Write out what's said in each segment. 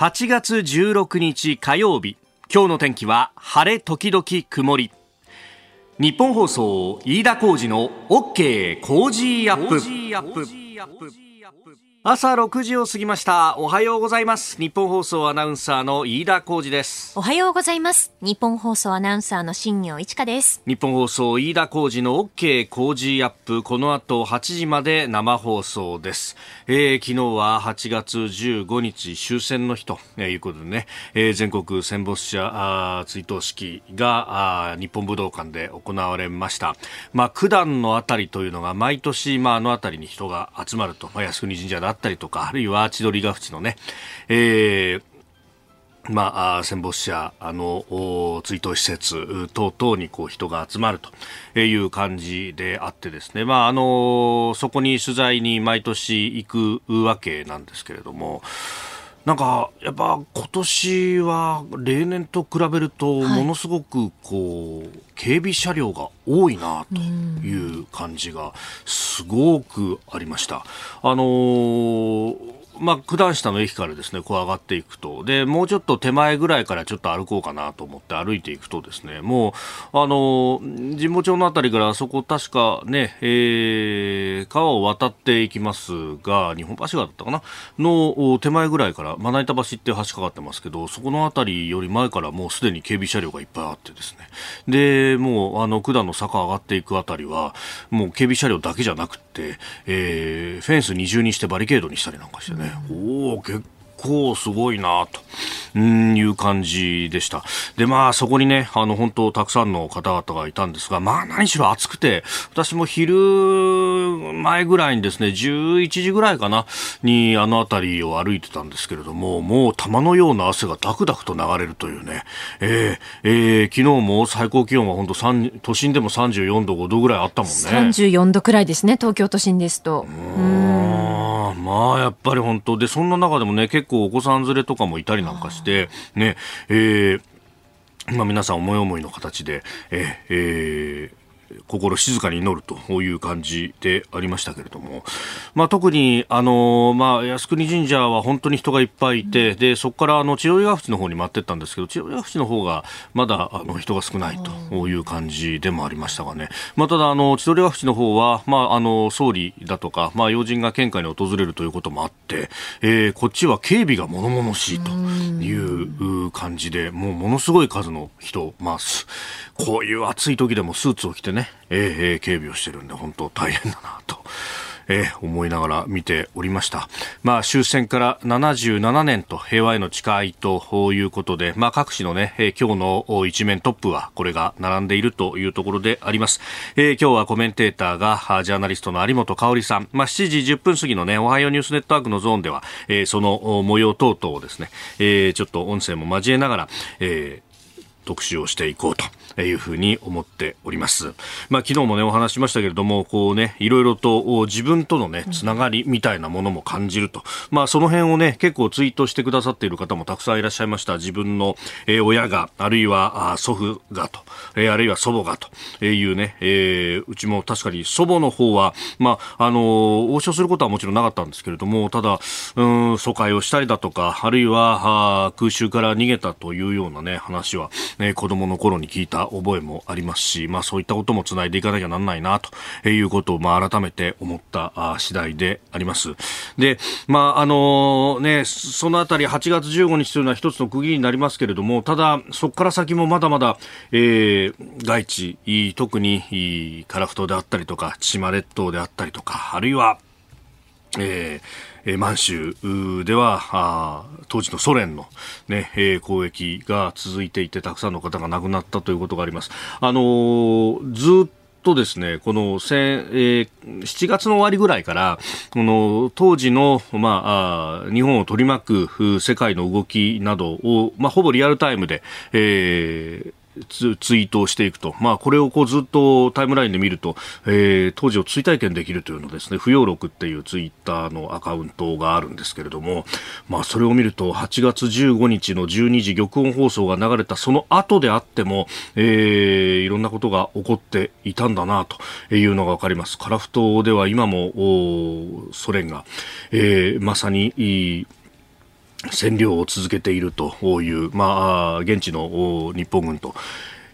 8月16日火曜日。今日の天気は晴れ時々曇り。日本放送飯田浩二の OK 工事アップ。朝6時を過ぎました。おはようございます。日本放送アナウンサーの飯田浩二です。おはようございます。日本放送アナウンサーの新業一華です。日本放送飯田浩二の OK 工事アップ。この後8時まで生放送です、えー、昨日は8月15日終戦の日ということでね、えー、全国戦没者追悼式が日本武道館で行われました。まあ九段のあたりというのが毎年まああのあたりに人が集まると、まあ、靖国神社だったりとか、あるいは千鳥ヶ淵のね、えー、まあ、戦没者あの追悼施設等々にこう人が集まるという感じであってですね、まあ、あのそこに取材に毎年行くわけなんですけれども、なんかやっぱ今年は例年と比べるとものすごくこう、警備車両が多いなという感じがすごくありました。あのーまあ、九段下の駅からですね、こう上がっていくと。で、もうちょっと手前ぐらいからちょっと歩こうかなと思って歩いていくとですね、もう、あの、神保町のあたりからあそこ確かね、えー、川を渡っていきますが、日本橋川だったかな？の手前ぐらいから、まな板橋って橋かかってますけど、そこのあたりより前からもうすでに警備車両がいっぱいあってですね。で、もう、あの、九段の坂上がっていくあたりは、もう警備車両だけじゃなくて、えー、フェンス二重にしてバリケードにしたりなんかしてね、おお結構すごいなと。うんいう感じでした。で、まあ、そこにね、あの、本当たくさんの方々がいたんですが、まあ、何しろ暑くて、私も昼前ぐらいにですね、11時ぐらいかな、にあの辺りを歩いてたんですけれども、もう玉のような汗がダクダクと流れるというね、えー、えー、昨日も最高気温は本当都心でも34度、5度ぐらいあったもんね。34度くらいですね、東京都心ですと。うんまあ、やっぱり本当で、そんな中でもね、結構お子さん連れとかもいたりなんかして、ね、えー、まあ、皆さん思い思いの形で、えー、えー心静かに祈るという感じでありましたけれども、まあ、特に、あのまあ、靖国神社は本当に人がいっぱいいて、でそこからあの千鳥ヶ淵の方に待っていったんですけど千鳥ヶ淵の方がまだあの人が少ないという感じでもありましたがね、まあ、ただあの千鳥ヶ淵の方は、まあ、あの総理だとか、まあ、要人が献花に訪れるということもあって、えー、こっちは警備が物々しいという感じでもうものすごい数の人、まあ、こういう暑い時でもスーツを着てね、えー、警備をしてるんで本当大変だなと。えー、思いながら見ておりました。まあ、終戦から77年と平和への誓いということで、まあ、各紙のね、えー、今日の一面トップはこれが並んでいるというところであります。えー、今日はコメンテーターがジャーナリストの有本香里さん、まあ、7時10分過ぎのね、おはようニュースネットワークのゾーンでは、えー、その模様等々をですね、えー、ちょっと音声も交えながら、えー、特集をしていこうというふうに思っております。まあ、昨日もね、お話しましたけれども、こうね、いろいろと自分とのね、つながりみたいなものも感じると。まあ、その辺をね、結構ツイートしてくださっている方もたくさんいらっしゃいました。自分の、えー、親が、あるいは、あ祖父がと、えー、あるいは祖母がというね、えー、うちも確かに祖母の方は、まあ、あのー、応召することはもちろんなかったんですけれども、ただ、うん、疎開をしたりだとか、あるいは、あ空襲から逃げたというようなね、話は、ね、子供の頃に聞いた覚えもありますし、まあそういったこともつないでいかなきゃなんないなということを、まあ改めて思った次第であります。で、まああのね、そのあたり8月15日というのは一つの区切りになりますけれども、ただそこから先もまだまだ、えー、外地、特に樺太であったりとか、千島列島であったりとか、あるいは、えーえー、満州ではあ当時のソ連の、ねえー、攻撃が続いていてたくさんの方が亡くなったということがあります。あのー、ずっとですね、この、えー、7月の終わりぐらいから、この当時の、まあ、日本を取り巻く世界の動きなどを、まあ、ほぼリアルタイムで、えー、ツツイートをしていくと、まあ、これをこうずっとタイムラインで見ると、えー、当時を追体験できるというのですね、不要録っていうツイッターのアカウントがあるんですけれども、まあ、それを見ると、8月15日の12時玉音放送が流れたその後であっても、えー、いろんなことが起こっていたんだなというのがわかります。カラフトでは今も、ソ連が、えー、まさに、占領を続けているという、まあ、現地の日本軍と、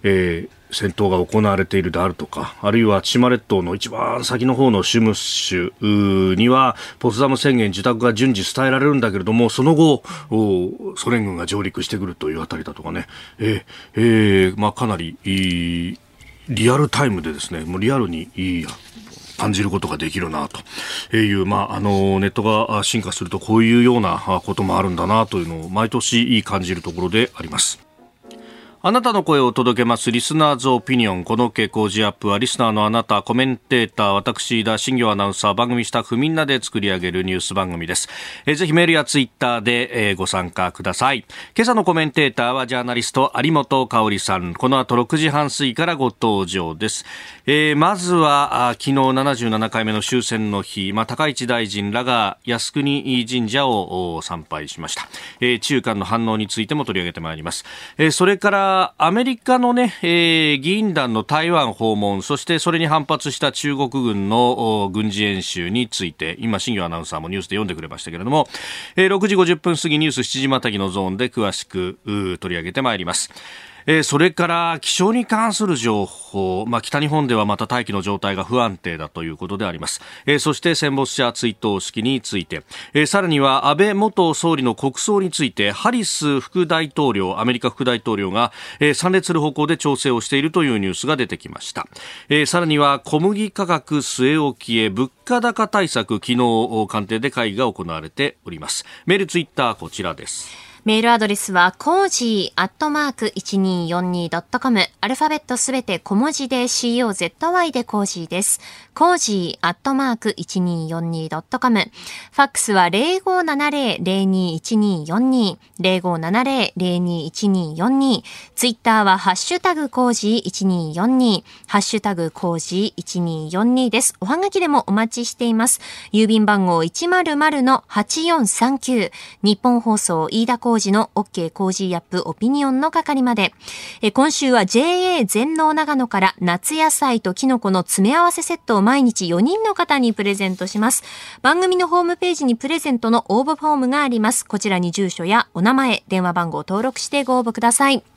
えー、戦闘が行われているであるとか、あるいは千島列島の一番先の方のシュムッシュには、ポツダム宣言受託が順次伝えられるんだけれども、その後、ソ連軍が上陸してくるというあたりだとかね、ええーまあ、かなりリアルタイムでですね、もうリアルに感じることができるなという、まあ、あのネットが進化するとこういうようなこともあるんだなというのを毎年感じるところであります。あなたの声を届けますリスナーズオピニオン。この傾向時アップはリスナーのあなた、コメンテーター、私、田新業アナウンサー、番組スタッフみんなで作り上げるニュース番組です。えー、ぜひメールやツイッターで、えー、ご参加ください。今朝のコメンテーターはジャーナリスト有本香里さん。この後6時半過ぎからご登場です。えー、まずは、あ昨日77回目の終戦の日、まあ、高市大臣らが靖国神社を参拝しました。えー、中間の反応についても取り上げてまいります。えー、それから、アメリカのね、えー、議員団の台湾訪問、そしてそれに反発した中国軍の軍事演習について、今、新業アナウンサーもニュースで読んでくれましたけれども、えー、6時50分過ぎニュース7時またぎのゾーンで詳しく取り上げてまいります。えー、それから気象に関する情報、まあ、北日本ではまた大気の状態が不安定だということであります、えー、そして戦没者追悼式について、えー、さらには安倍元総理の国葬についてハリス副大統領アメリカ副大統領が、えー、参列する方向で調整をしているというニュースが出てきました、えー、さらには小麦価格据え置きへ物価高対策昨日官邸で会議が行われております。メールツイッターこちらです。メールアドレスは、コージーアットマーク 1242.com。アルファベットすべて小文字で COZY でコージーです。コージーアットマーク 1242.com。ファックスは0570-021242。0570-021242。ツイッターはハッシュタグコージー1242。ハッシュタグコージー1242です。おはがきでもお待ちしています。郵便番号100-8439。ニッポン放送飯田浩司の OK コージーアップオピニオンの係まで。え今週は JA 全農長野から夏野菜とキノコの詰め合わせセットを毎日4人の方にプレゼントします。番組のホームページにプレゼントの応募フォームがあります。こちらに住所やお名前、電話番号を登録してご応募ください。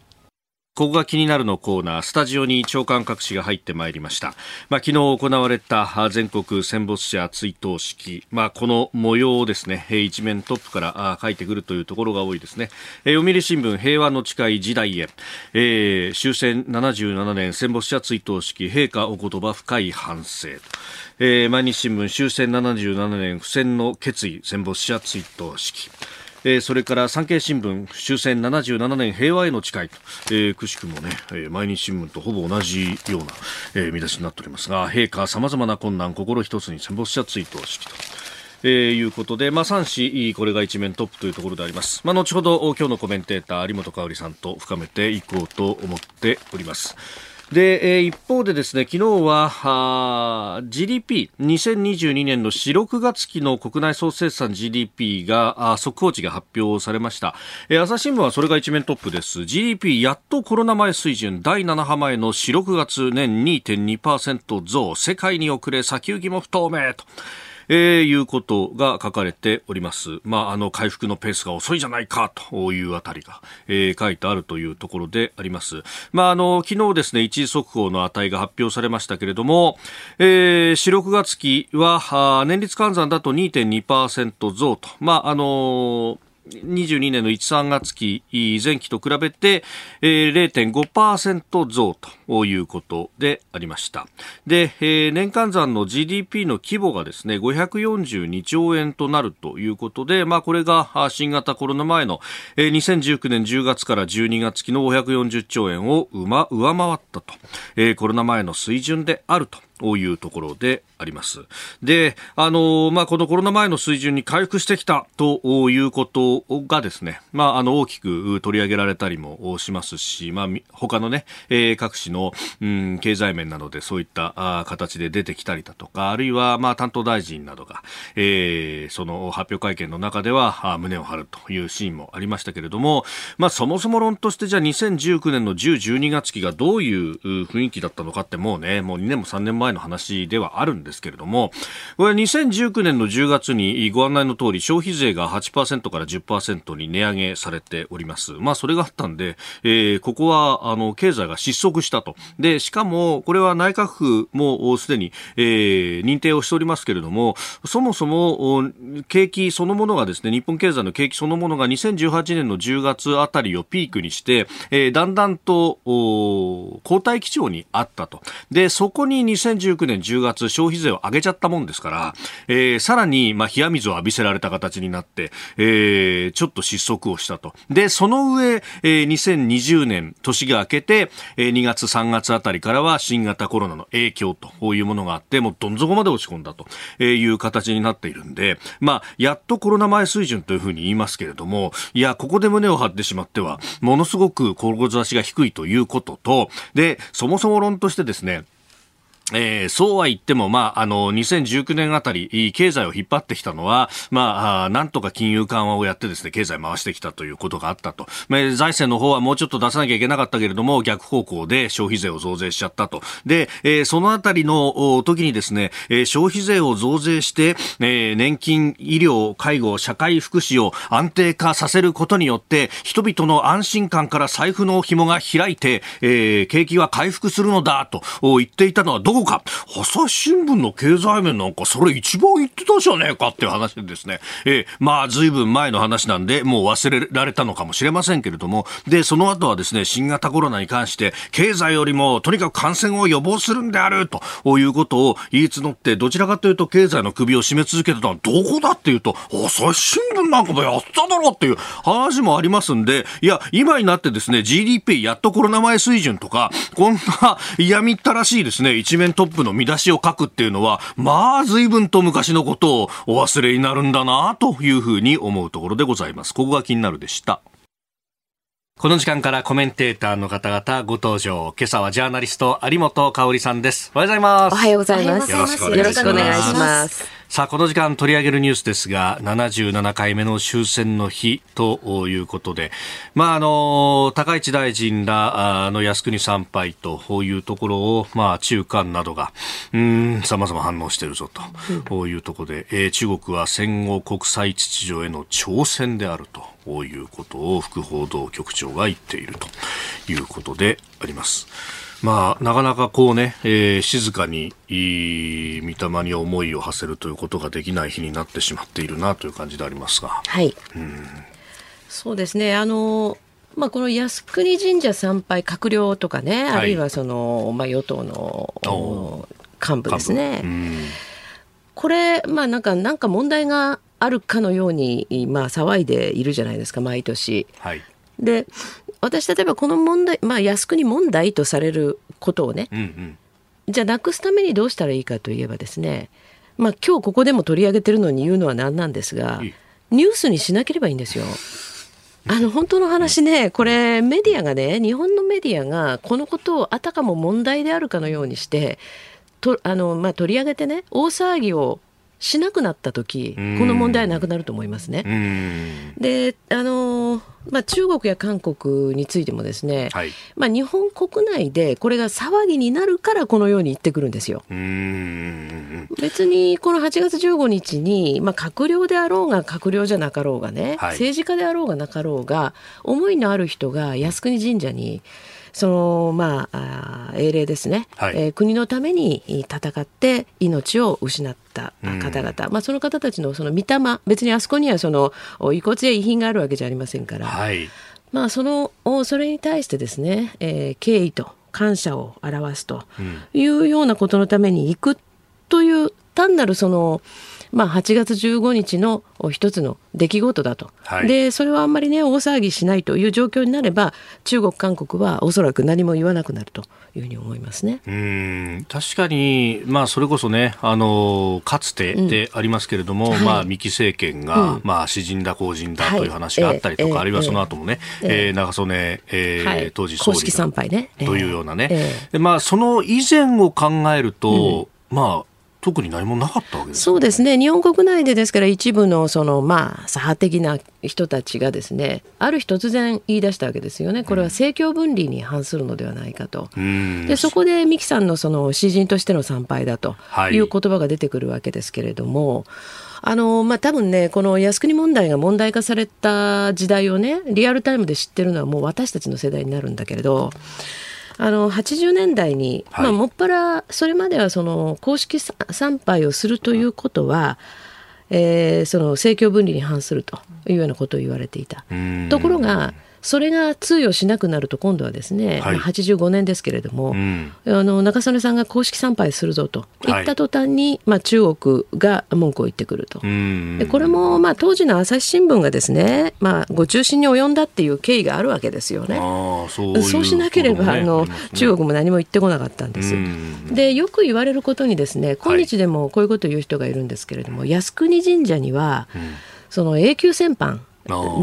ここが気になるのコーナー、スタジオに長官各紙が入ってまいりました。まあ、昨日行われた全国戦没者追悼式、まあ、この模様をですね、一面トップから書いてくるというところが多いですね。読売新聞、平和の誓い時代へ、えー、終戦77年戦没者追悼式、陛下お言葉深い反省。えー、毎日新聞、終戦77年不戦の決意、戦没者追悼式。えー、それから産経新聞終戦77年平和への誓いと、えー、くしくもね、えー、毎日新聞とほぼ同じような、えー、見出しになっておりますが陛下さまざまな困難心一つに戦没者追悼式と。えー、いうことで、まあ、3紙、これが一面トップというところであります。まあ、後ほど、今日のコメンテーター、有本香里さんと深めていこうと思っております。で、え、一方でですね、昨日は GDP、2022年の4、6月期の国内総生産 GDP が、速報値が発表されました。えー、朝日新聞はそれが一面トップです。GDP やっとコロナ前水準、第7波前の4、6月年2.2%増、世界に遅れ先行きも不透明と。えー、いうことが書かれております。まあ、あの、回復のペースが遅いじゃないかというあたりが、えー、書いてあるというところであります。まあ、あの、昨日ですね、一時速報の値が発表されましたけれども、えー、4、6月期は、年率換算だと2.2%増と、まあ、あの22年の1、3月期前期と比べて、えー、0.5%増ということでありました。で、えー、年間算の GDP の規模がですね、542兆円となるということで、まあこれが新型コロナ前の、えー、2019年10月から12月期の540兆円を上回ったと、えー、コロナ前の水準であるとというところであります。で、あの、まあ、このコロナ前の水準に回復してきたということがですね、まあ、あの、大きく取り上げられたりもしますし、まあ、他のね、えー、各種の、うん、経済面などでそういったあ形で出てきたりだとか、あるいは、まあ、担当大臣などが、えー、その発表会見の中では、あ胸を張るというシーンもありましたけれども、まあ、そもそも論として、じゃあ2019年の10、12月期がどういう雰囲気だったのかってもうね、もう2年も3年前前の話ではあるんですけれども、これ2019年の10月にご案内の通り消費税が8%から10%に値上げされております。まあそれがあったんで、えー、ここはあの経済が失速したと。で、しかもこれは内閣府もすでに、えー、認定をしておりますけれども、そもそも景気そのものがですね、日本経済の景気そのものが2018年の10月あたりをピークにして、えー、だんだんと後退基調にあったと。で、そこに2019年10月消費税を上げちゃったもんですから、えー、さらに、まあ、冷や水を浴びせられた形になって、えー、ちょっと失速をしたと。で、その上、えー、2020年年が明けて、えー、2月3月あたりからは新型コロナの影響というものがあって、もうどん底まで落ち込んだという形になっているんで、まあ、やっとコロナ前水準というふうに言いますけれども、いや、ここで胸を張ってしまっては、ものすごく志が低いということと、で、そもそも論としてですね、えー、そうは言っても、まあ、あの、2019年あたり、経済を引っ張ってきたのは、まあ、なんとか金融緩和をやってですね、経済回してきたということがあったと。まあ、財政の方はもうちょっと出さなきゃいけなかったけれども、逆方向で消費税を増税しちゃったと。で、えー、そのあたりの時にですね、えー、消費税を増税して、えー、年金、医療、介護、社会福祉を安定化させることによって、人々の安心感から財布の紐が開いて、えー、景気は回復するのだと言っていたのはどこか。朝日新聞の経済面なんかそれ一番言ってたじゃねえかっていう話でですね、えー、まあ随分前の話なんでもう忘れられたのかもしれませんけれども、で、その後はですね、新型コロナに関して経済よりもとにかく感染を予防するんであるということを言い募って、どちらかというと経済の首を絞め続けてたのはどこだっていうと、朝日新聞なんかもやっただろうっていう話もありますんで、いや、今になってですね、GDP やっとコロナ前水準とか、こんな嫌みったらしいですね、一面トップのの見出しを書くっていうのは、まあ、随分と昔のことをお忘れになるんだな、というふうに思うところでございます。ここが気になるでした。この時間からコメンテーターの方々ご登場。今朝はジャーナリスト有本香里さんです。おはようございます。おはようございます。よろしくお願いします。さあ、この時間取り上げるニュースですが、77回目の終戦の日ということで、まあ、あの、高市大臣らの靖国参拝というところを、まあ、中間などが、うん、様々反応してるぞというところで、えー、中国は戦後国際秩序への挑戦であるということを副報道局長が言っているということであります。まあ、なかなかこうね、えー、静かに、いい御霊に思いを馳せるということができない日になってしまっているなという感じでありますが。はい。うん、そうですね。あの、まあ、この靖国神社参拝、閣僚とかね、あるいはその、まあ、与党の幹部ですね。これ、まあ、なんか、なんか問題があるかのように、まあ、騒いでいるじゃないですか、毎年。はい、で、私例えばこの問題、まあ、靖国問題とされることをね、うんうん、じゃあなくすためにどうしたらいいかといえばですね、まあ、今日ここでも取り上げてるのに言うのは何なんですが、ニュースにしなければいいんですよ。あの本当の話ね、これメディアがね、日本のメディアがこのことをあたかも問題であるかのようにして、とあのまあ、取り上げてね、大騒ぎをしなくなった時この問題はなくなると思いますね。であのまあ、中国や韓国についてもですね、はい、まあ、日本国内でこれが騒ぎになるからこのように言ってくるんですよ。別にこの8月15日に、まあ、閣僚であろうが閣僚じゃなかろうがね、はい、政治家であろうがなかろうが思いのある人が靖国神社にそのまあ英霊ですね、はい、えー、国のために戦って命を失った方々、うん、まあ、その方たちのその御霊。別にあそこにはその遺骨や遺品があるわけじゃありませんから、はい、まあ、そのそれに対してですね、えー、敬意と感謝を表すというようなことのために行くという単なるそのまあ、8月15日の一つの出来事だと、はい、でそれはあんまりね大騒ぎしないという状況になれば中国、韓国はおそらく何も言わなくなるというふうに思いますね。うん。確かに、まあ、それこそねあのかつてでありますけれども、うん、まあ、三木政権が、うん、まあ、詩人だ公人だという話があったりとか、はい、あるいはその後もね、え。ー、えー、長曽根、えー、はい、当時総理参拝ね、というようなね、えー、でまあ、その以前を考えると、うん、まあ特に何もなかったわけですそうですね。日本国内でですから一部のそのまあ左派的な人たちがですねある日突然言い出したわけですよね。これは政教分離に反するのではないかと、でそこで三木さんのその詩人としての参拝だという言葉が出てくるわけですけれども、あのまあ、多分ね、この靖国問題が問題化された時代をね、リアルタイムで知ってるのはもう私たちの世代になるんだけれど、あの80年代に、はい、まあ、もっぱらそれまではその公式参拝をするということは、えー、その政教分離に反するというようなことを言われていた。ところがそれが通用しなくなると今度はですね、はい、85年ですけれども、うん、あの中曽根さんが公式参拝するぞと言った途端に、はい、まあ、中国が文句を言ってくると、でこれも、まあ、当時の朝日新聞がですね、まあ、ご中心に及んだっていう経緯があるわけですよね。そうそうしなければ、ね、あの、ね、中国も何も言ってこなかったんです。でよく言われることにですね今日でもこういうことを言う人がいるんですけれども、はい、靖国神社には、うん、その永久戦犯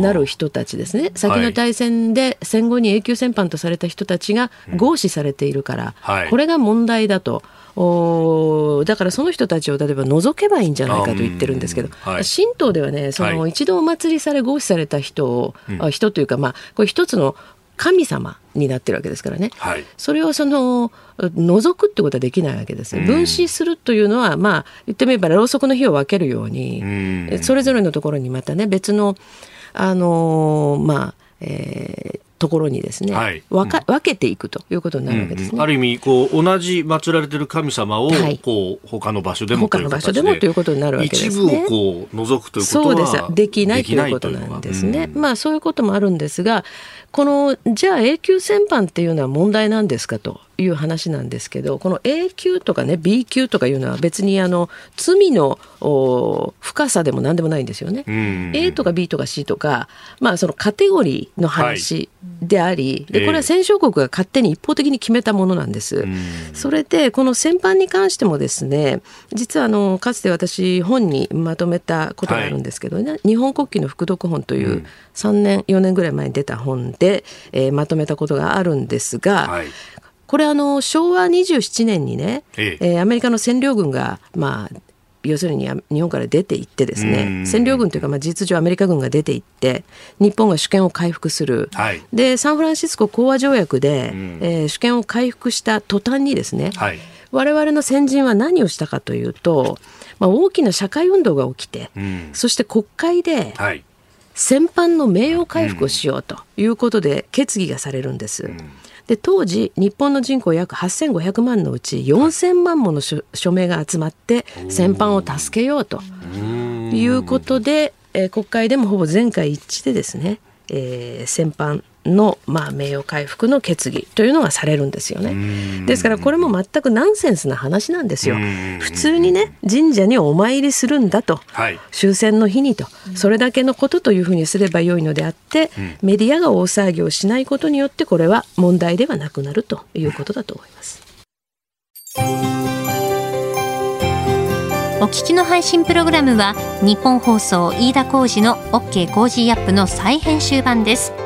なる人たちですね。先の大戦で戦後に永久戦犯とされた人たちが合祀されているから、うん、これが問題だと。おだからその人たちを例えば除けばいいんじゃないかと言ってるんですけど、はい、神道ではねその一度お祭りされ合祀された人を、はい、人というかまあこれ一つの神様になってるわけですからね、はい、それをその除くってことはできないわけです分子するというのはまあ言ってみればろうそくの火を分けるようにそれぞれのところにまたね別のあのまあ、えー、ところにですね、はい、分か分けていくということになるわけですね。うんうん、ある意味こう同じ祀られている神様を、はい、こう他の場所でも他の場所でもということになるわけですね。一部をこう除くということはそうです。できないということなんですね。まあそういうこともあるんですが、このじゃあ永久戦犯っていうのは問題なんですかという話なんですけどこの A 級とかね B 級とかいうのは別にあの罪の深さでも何でもないんですよね。A とか B とか C とか、まあ、そのカテゴリーの話であり、はい、でこれは戦勝国が勝手に一方的に決めたものなんです。それでこの戦犯に関してもですね実はあのかつて私本にまとめたことがあるんですけどね、はい、日本国旗の副読本という3年4年ぐらい前に出た本で、えー、まとめたことがあるんですが、はい。これあの昭和27年にね、ええ。えー、アメリカの占領軍がまあ要するに日本から出て行ってですね占領軍というかまあ事実上アメリカ軍が出て行って日本が主権を回復する、はい、でサンフランシスコ講和条約で、えー、主権を回復した途端にですね、はい、我々の先人は何をしたかというと、まあ、大きな社会運動が起きて、そして国会で、はい戦犯の名誉回復をしようということで決議がされるんです。うん。で当時日本の人口約8500万のうち4000万もの署名が集まって戦犯を助けようということで、えー、国会でもほぼ全会一致でですね、えー、戦犯の、まあ、名誉回復の決議というのがされるんですよね。ですからこれも全くナンセンスな話なんですよ。普通にね神社にお参りするんだと、はい、終戦の日にとそれだけのことというふうにすればよいのであって、メディアが大騒ぎをしないことによってこれは問題ではなくなるということだと思います。お聞きの配信プログラムはニッポン放送飯田浩司の OK コージーアップの再編集版です。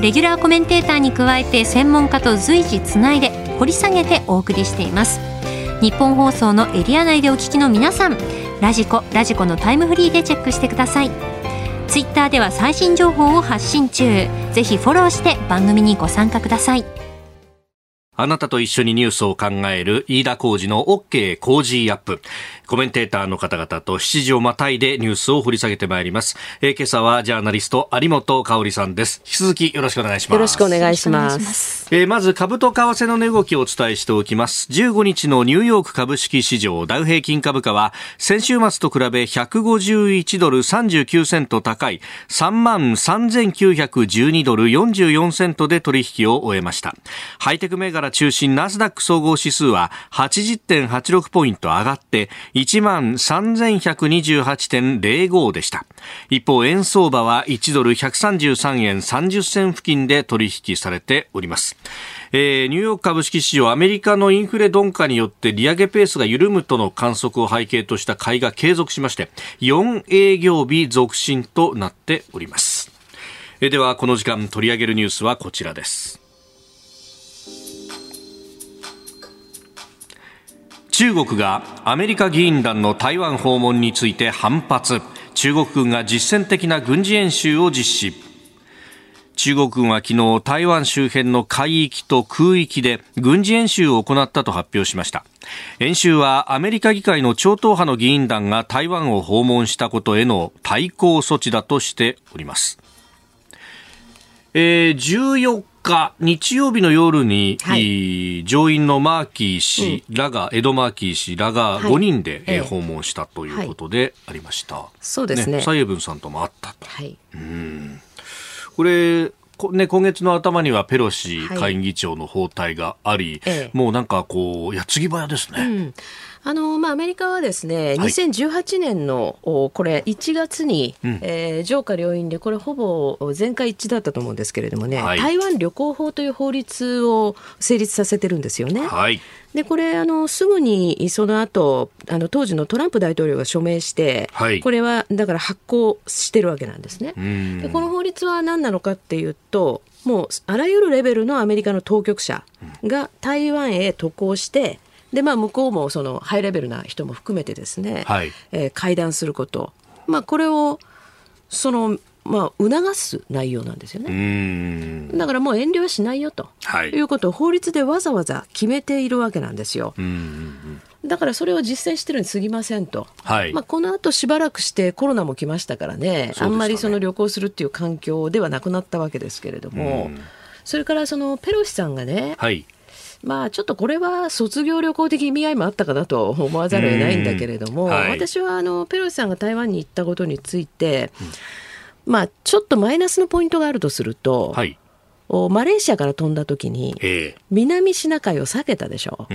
レギュラーコメンテーターに加えて専門家と随時つないで掘り下げてお送りしています。日本放送のエリア内でお聞きの皆さんラジコラジコのタイムフリーでチェックしてください。ツイッターでは最新情報を発信中。ぜひフォローして番組にご参加ください。あなたと一緒にニュースを考える飯田浩二の OK 工事アップ。コメンテーターの方々と7時をまたいでニュースを掘り下げてまいります。えー、今朝はジャーナリスト有本香里さんです。引き続きよろしくお願いします。よろしくお願いします。えー、まず株と為替の値動きをお伝えしておきます。15日のニューヨーク株式市場ダウ平均株価は先週末と比べ151ドル39セント高い3万3912ドル44セントで取引を終えました。ハイテク銘柄中心ナスダック総合指数は80.86ポイント上がって1万3128.05でした。一方、円相場は1ドル133円30銭付近で取引されております。えー、ニューヨーク株式市場アメリカのインフレ鈍化によって利上げペースが緩むとの観測を背景とした買いが継続しまして4営業日続伸となっております、えー、ではこの時間取り上げるニュースはこちらです中国がアメリカ議員団の台湾訪問について反発。中国軍が実践的な軍事演習を実施。中国軍は昨日台湾周辺の海域と空域で軍事演習を行ったと発表しました。演習はアメリカ議会の超党派の議員団が台湾を訪問したことへの対抗措置だとしております、えー、14日日曜日の夜に、はい、上院のマーキー氏らが、うん、エド・マーキー氏らが5人で、はい、訪問したということでありました、はい、そうですね。蔡英文さんとも会ったと、はい、うん。これね、今月の頭にはペロシ下院議長の訪台があり、はい、もうなんかこう、矢継ぎ早ですね。うんあのまあ、アメリカはですね、2018年のこれ1月に、うん、えー、上下両院でこれほぼ全会一致だったと思うんですけれどもね、はい、台湾旅行法という法律を成立させてるんですよね。はい、でこれあのすぐにその後あの当時のトランプ大統領が署名して、はい、これはだから発行してるわけなんですね。でこの法律は何なのかっていうともうあらゆるレベルのアメリカの当局者が台湾へ渡航してでまあ、向こうもそのハイレベルな人も含めてですね、はい、えー、会談すること、まあ、これをその、まあ、促す内容なんですよね。だからもう遠慮はしないよと、はい、いうことを法律でわざわざ決めているわけなんですよ。だからそれを実践してるに過ぎませんと、はい、まあ、このあとしばらくしてコロナも来ましたからね、ね。あんまりその旅行するっていう環境ではなくなったわけですけれども、それからそのペロシさんがね、はい、まあちょっとこれは卒業旅行的意味合いもあったかなと思わざるを得ないんだけれども、はい、私はあのペロシさんが台湾に行ったことについて、うん、まあちょっとマイナスのポイントがあるとすると、はい。マレーシアから飛んだ時に、南シナ海を避けたでしょ。うあ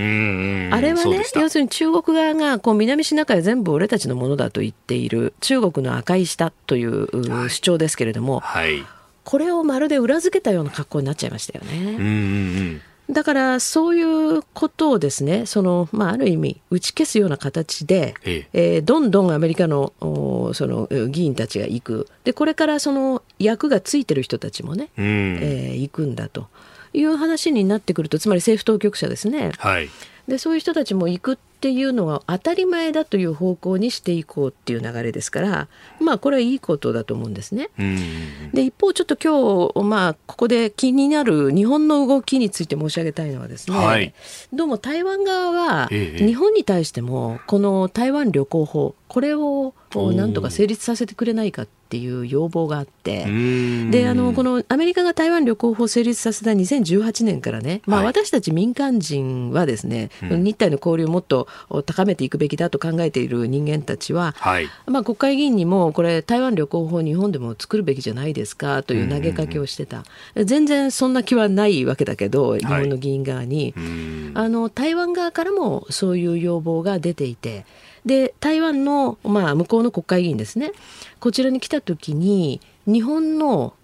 れはね、要するに中国側がこう南シナ海は全部俺たちのものだと言っている中国の赤い下という主張ですけれども、はい、これをまるで裏付けたような格好になっちゃいましたよね。うんうんだからそういうことをですねその、まあ、ある意味打ち消すような形で、ええ。えー、どんどんアメリカのその議員たちが行く。でこれからその役がついてる人たちもね、うん、えー、行くんだという話になってくるとつまり政府当局者ですね、はい、でそういう人たちも行くっていうのは当たり前だという方向にしていこうっていう流れですからまあこれはいいことだと思うんですね。で一方ちょっと今日まあここで気になる日本の動きについて申し上げたいのはですね、はい、どうも台湾側は日本に対してもこの台湾旅行法これをなんとか成立させてくれないかっていう要望があってであのこのアメリカが台湾旅行法を成立させた2018年からね、まあ、私たち民間人はですね、はい、日台の交流をもっと高めていくべきだと考えている人間たちは、はい、まあ、国会議員にもこれ台湾旅行法日本でも作るべきじゃないですかという投げかけをしてた、全然そんな気はないわけだけど日本の議員側に、はい、あの台湾側からもそういう要望が出ていて。で台湾の、まあ、向こうの国会議員ですね。こちらに来た時に日本の、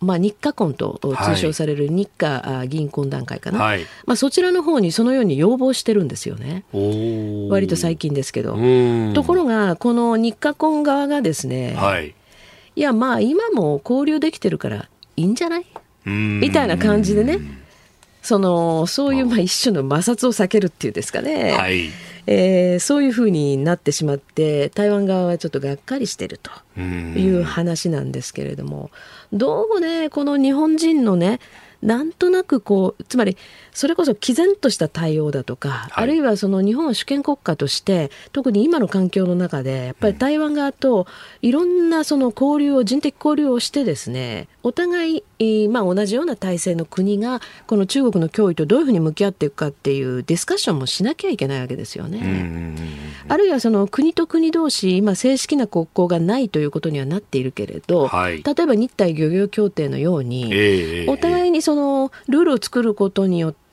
まあ、日華婚と通称される日華議員懇談会かな、はい、まあ、そちらの方にそのように要望してるんですよね。割と最近ですけど。ところがこの日華婚側がですね、はい、いやまあ今も交流できてるからいいんじゃない？みたいな感じでね。そのそういうまあ一種の摩擦を避けるっていうんですかね、はい、えー、そういうふうになってしまって台湾側はちょっとがっかりしてるという話なんですけれどもどうもねこの日本人のねなんとなくこうつまりそれこそ毅然とした対応だとか、はい、あるいはその日本は主権国家として特に今の環境の中でやっぱり台湾側といろんなその交流を人的交流をしてですねお互い、まあ、同じような体制の国がこの中国の脅威とどういうふうに向き合っていくかっていうディスカッションもしなきゃいけないわけですよね。あるいはその国と国同士今正式な国交がないということにはなっているけれど、はい、例えば日台漁業協定のように、えー、お互いにそのルールを作ることによって、うん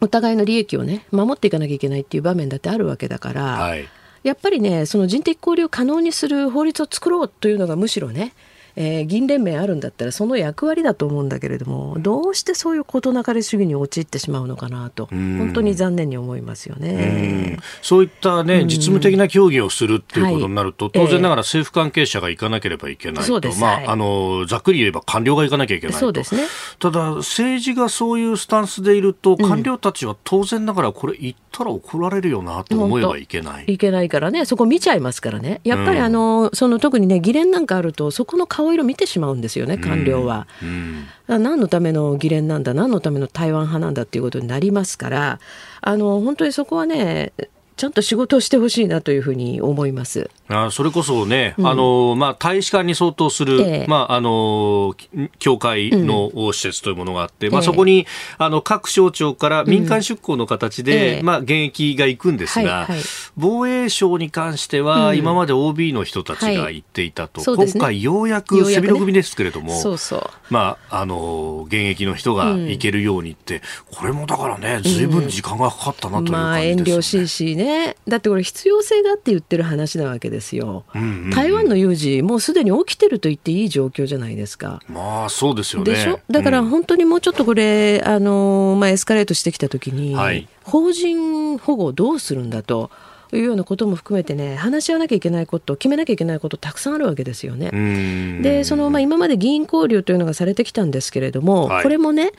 お互いの利益をね守っていかなきゃいけないっていう場面だってあるわけだから、はい。やっぱりねその人的交流を可能にする法律を作ろうというのがむしろね、えー議員連盟あるんだったらその役割だと思うんだけれどもどうしてそういう事なかれ主義に陥ってしまうのかなとん。本当に残念に思いますよね。そういったね、実務的な協議をするっていうことになると、はい。当然ながら政府関係者が行かなければいけないと。そうです。はい。まあ、あの、ざっくり言えば官僚が行かなきゃいけないと。そうですね。ただ、政治がそういうスタンスでいると、官僚たちは当然ながらこれ言ったら怒られるよなと思えばいけない。いけないからね。そこ見ちゃいますからねやっぱりあの、その特にね議連なんかあるとそこの顔色見てしまうんですよね官僚は。うんあ何のための議連なんだ何のための台湾派なんだっていうことになりますからあの本当にそこはねちゃんと仕事をしてほしいなというふうに思います。あそれこそね、あのまあ、大使館に相当する、ええ。まあ、あのき教会の施設というものがあって、まあ、ええ。そこにあの各省庁から民間出向の形で、ええ。まあ、現役が行くんですが、はいはい。防衛省に関しては、うん。今まで OB の人たちがはい行っていたと、そうですね。今回ようやよく背広組ですけれども、そうそう。まあ、あの現役の人が行けるようにって、これもだからね、ずいぶん時間がかかったなというまあ感じ遠ですよね。慮しいしねだってこれ必要性があって言ってる話なわけですよ。うんうんうん台湾の有事もうすでに起きてると言っていい状況じゃないですか。まあそうですよね。でしょ？だからうん本当にもうちょっとこれ、あのまあ、エスカレートしてきたときに、はい法人保護をどうするんだというようなことも含めてね話し合わなきゃいけないこと決めなきゃいけないことたくさんあるわけですよね。うんでその、まあ、今まで議員交流というのがされてきたんですけれども、はいこれもね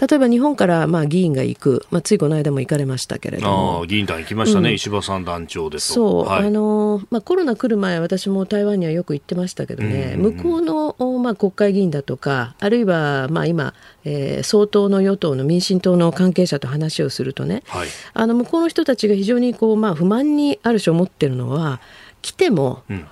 例えば日本からまあ議員が行く、まあ、ついこの間も行かれましたけれどあも。あ、議員団行きましたね、うん。石破さん団長でと。そう、はい、あのまあ、コロナ来る前私も台湾にはよく行ってましたけどね、うん。うんうん向こうの、おまあ、国会議員だとかあるいは、まあ、今、えー総統の与党の民進党の関係者と話をするとね。はい。あの向こうの人たちが非常にこう、まあ、不満にある種思ってるのは来ても、うん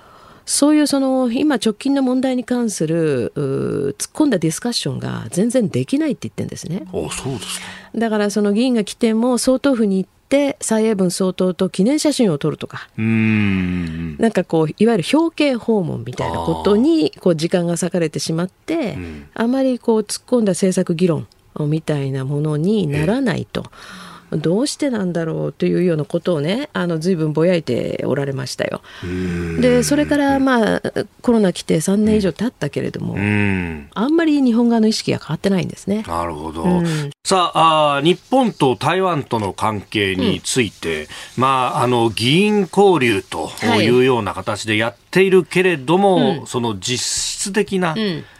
そういうその今直近の問題に関する突っ込んだディスカッションが全然できないって言ってるんですね。あそうですか。だからその議員が来ても総統府に行って蔡英文総統と記念写真を撮るとかうーん。なんかこういわゆる表敬訪問みたいなことにこう時間が割かれてしまって、うんあまりこう突っ込んだ政策議論みたいなものにならないと。どうしてなんだろうというようなことをねあの随分ぼやいておられましたよ。でそれからまあコロナ来て3年以上経ったけれども、うん。あんまり日本側の意識が変わってないんですね。なるほど。うんさああー、日本と台湾との関係について、まあ、あの、議員交流とはいいうような形でやっているけれども、うんその実質的な、ん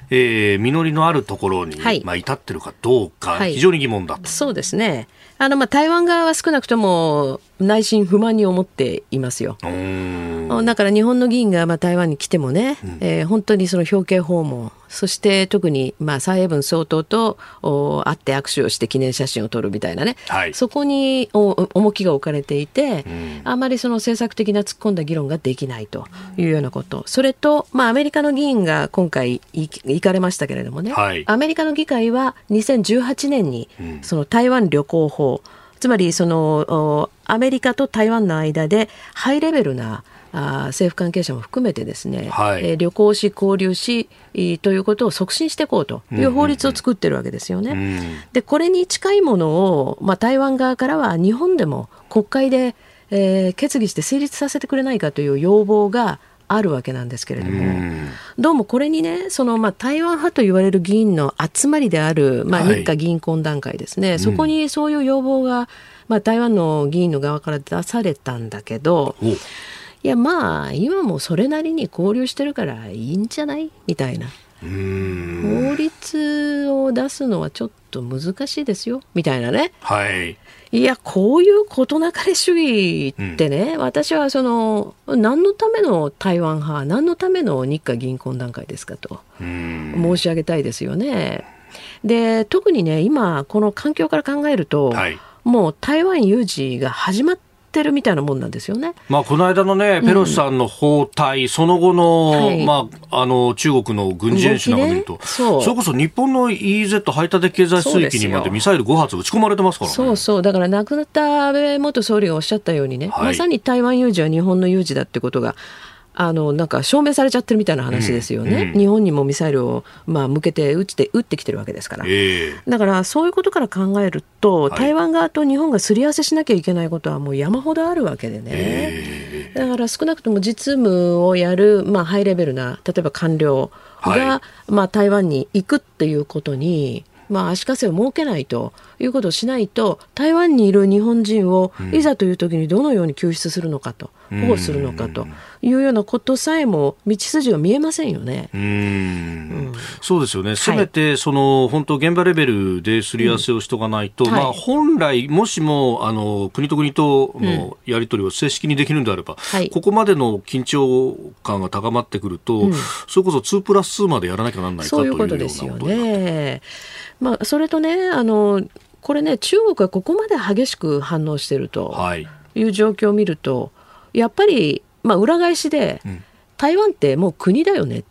えー実りのあるところに、はいまあ、至ってるかどうか、はい非常に疑問だと。そうですねあのまあ台湾側は少なくとも内心不満に思っていますよ。だから日本の議員がまあ台湾に来てもね、えー本当にその表敬訪問そして特にまあ蔡英文総統とお会って握手をして記念写真を撮るみたいなね、はい。そこにお重きが置かれていて、ん。あまりその政策的な突っ込んだ議論ができないというようなこと。それと、まあ、アメリカの議員が今回行かれましたけれどもね、はい。アメリカの議会は2018年にうん。その台湾旅行法つまりそのおアメリカと台湾の間でハイレベルなあー政府関係者も含めてですね、はいえー旅行し交流しということを促進していこうという法律を作ってるわけですよね。うんでこれに近いものを、まあ、台湾側からは日本でも国会で、えー決議して成立させてくれないかという要望があるわけなんですけれども、うん。どうもこれにねその、まあ、台湾派と言われる議員の集まりである、まあ、はい。日華議員懇談会ですね、そこにそういう要望が、まあ、台湾の議員の側から出されたんだけどお。いやまあ今もそれなりに交流してるからいいんじゃない？みたいな。法律を出すのはちょっと難しいですよ。みたいなね。はい。いやこういう事なかれ主義ってね、私はその何のための台湾派何のための日華議員懇談会ですかとうん申し上げたいですよね。で特にね今この環境から考えると、はい。もう台湾有事が始まってるみたいなもんなんですよね。まあ、この間のね、ペロシさんの訪台、その後の、はい。まあ、あの、中国の軍事演習なんか見ると、ね。そう。れこそ日本の EEZ 排他的経済水域にまでミサイル5発撃ち込まれてますからね。そうそう。だから亡くなった安倍元総理がおっしゃったようにね、はい。まさに台湾有事は日本の有事だってことがあのなんか証明されちゃってるみたいな話ですよね、うん。うん、日本にもミサイルを、まあ、向けて撃って撃ってきてるわけですから、えー、だからそういうことから考えると、はい、台湾側と日本がすり合わせしなきゃいけないことはもう山ほどあるわけでね、えー、だから少なくとも実務をやる、まあ、ハイレベルな例えば官僚が、はい、まあ、台湾に行くっていうことにまあ、足かせを設けないということをしないと台湾にいる日本人をいざという時にどのように救出するのかと、保護するのかというようなことさえも道筋が見えませんよね。うん、そうですよね。せめて、その、本当現場レベルですり合わせをしとかないと、うん、まあ本来もしもあの国と国とのやり取りを正式にできるんであれば、はい、ここまでの緊張感が高まってくると、うん、それこそ2プラス2までやらなきゃならないかというようなことですよね。まあそれとねあのこれね中国がここまで激しく反応しているという状況を見ると、やっぱり、まあ、裏返しで、うん、台湾ってもう国だよねって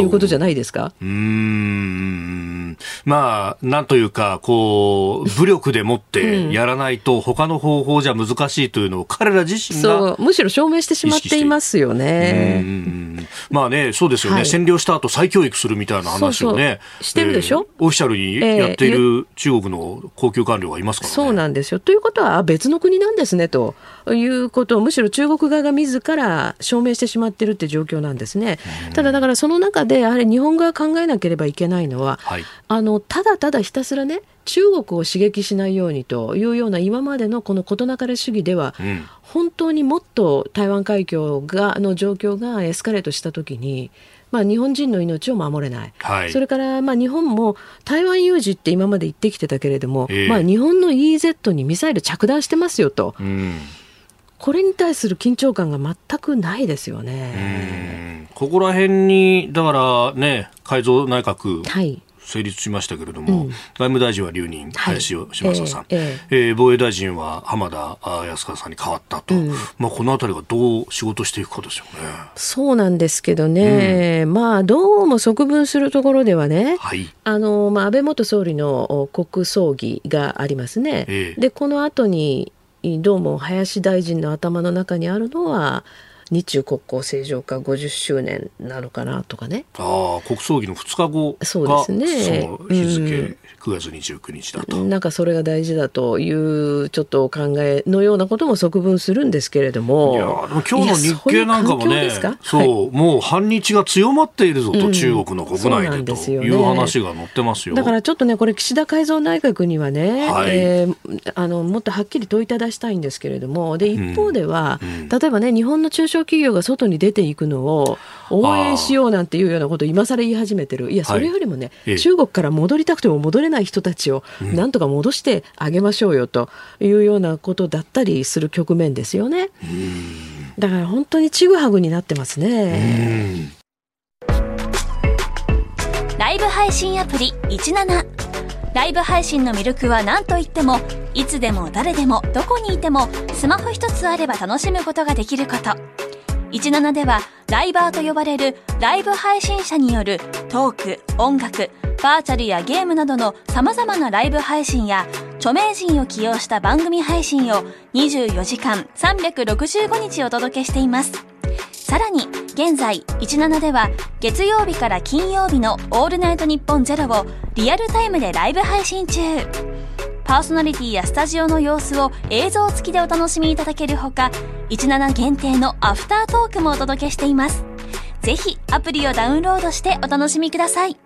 いうことじゃないですか？うん。まあ、なんというか、こう、武力でもってやらないと、他の方法じゃ難しいというのを彼ら自身が、そう、むしろ証明してしまっていますよね。まあね、そうですよね、はい、占領した後再教育するみたいな話をね、そうそう。してるでしょ、えー、オフィシャルにやっている中国の高級官僚がいますから、ね、そうなんですよ。ということは、別の国なんですねということ。を、むしろ中国側が自ら証明してしまっているって状況なんですね。ただ、だからその中で、やはり日本側考えなければいけないのは、はい、あのただただひたすらね中国を刺激しないようにというような今までのこの事なかれ主義では、うん、本当にもっと台湾海峡がの状況がエスカレートしたときにまあ、日本人の命を守れない、はい、それからまあ日本も台湾有事って今まで言ってきてたけれども、えー、まあ、日本の EEZ にミサイル着弾してますよと、うん、これに対する緊張感が全くないですよね。ここら辺にだからね改造内閣、はい。成立しましたけれども、うん、外務大臣は留任、林島さん、えー、えー、防衛大臣は浜田康川さんに変わったと、うん、まあ、このあたりがどう仕事していくかですよね。そうなんですけどね、うん、まあ、どうも側分するところではね、はい、あのまあ、安倍元総理の国葬儀がありますね。えー、でこの後にどうも林大臣の頭の中にあるのは日中国交正常化50周年なのかなとかね。ああ、国葬儀の2日後そうですね。日付、うん、9月29日だと。なんかそれが大事だというちょっとお考えのようなことも側分するんですけれども。いや、でも今日の日経なんかもね、そうもう反日が強まっているぞと、うん、中国の国内でという話が載ってますよ。だからちょっとね、これ岸田改造内閣にはね、はい、えー、あのもっとはっきり問いただしたいんですけれども、で一方では、うん、例えばね、日本の中小企業が外に出ていくのを応援しようなんていうようなことを今更言い始めてる。いやそれよりもね、はい、中国から戻りたくても戻れない人たちをなんとか戻してあげましょうよというようなことだったりする局面ですよね。だから本当にちぐはぐになってますね。ライブ配信アプリ17ライブ配信の魅力は何といってもいつでも誰でもどこにいてもスマホ一つあれば楽しむことができること。17ではライバーと呼ばれるライブ配信者によるトーク音楽バーチャルやゲームなどの様々なライブ配信や著名人を起用した番組配信を24時間365日お届けしています。さらに現在17では月曜日から金曜日の「オールナイトニッポンゼロをリアルタイムでライブ配信中。パーソナリティやスタジオの様子を映像付きでお楽しみいただけるほか17限定のアフタートークもお届けしています。ぜひアプリをダウンロードしてお楽しみください。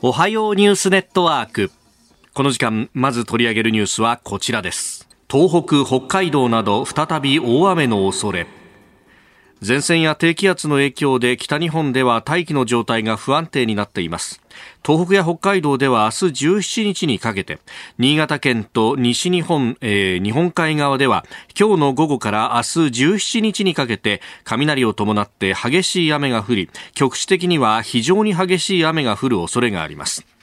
おはようニュースネットワーク。この時間まず取り上げるニュースはこちらです。東北、北海道など再び大雨の恐れ。前線や低気圧の影響で北日本では大気の状態が不安定になっています。東北や北海道では明日17日にかけて新潟県と西日本、えー、日本海側では今日の午後から明日17日にかけて雷を伴って激しい雨が降り局地的には非常に激しい雨が降る恐れがあります。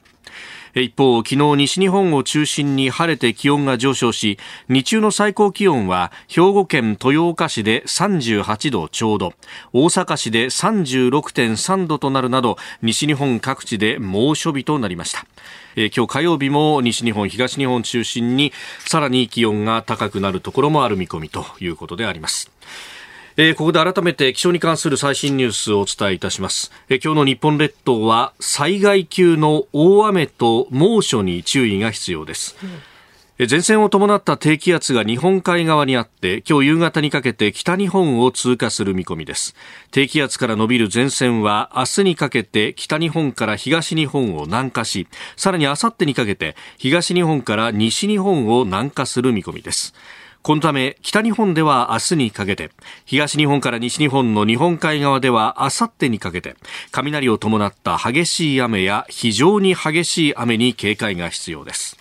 一方、昨日西日本を中心に晴れて気温が上昇し、日中の最高気温は兵庫県豊岡市で38度ちょうど、大阪市で36.3度となるなど、西日本各地で猛暑日となりました。今日火曜日も西日本、東日本中心にさらに気温が高くなるところもある見込みということであります。えー、ここで改めて気象に関する最新ニュースをお伝えいたします、えー、今日の日本列島は災害級の大雨と猛暑に注意が必要です、うん前線を伴った低気圧が日本海側にあって今日夕方にかけて北日本を通過する見込みです。低気圧から伸びる前線は明日にかけて北日本から東日本を南下しさらに明後日にかけて東日本から西日本を南下する見込みです。このため北日本では明日にかけて東日本から西日本の日本海側では明後日にかけて雷を伴った激しい雨や非常に激しい雨に警戒が必要です。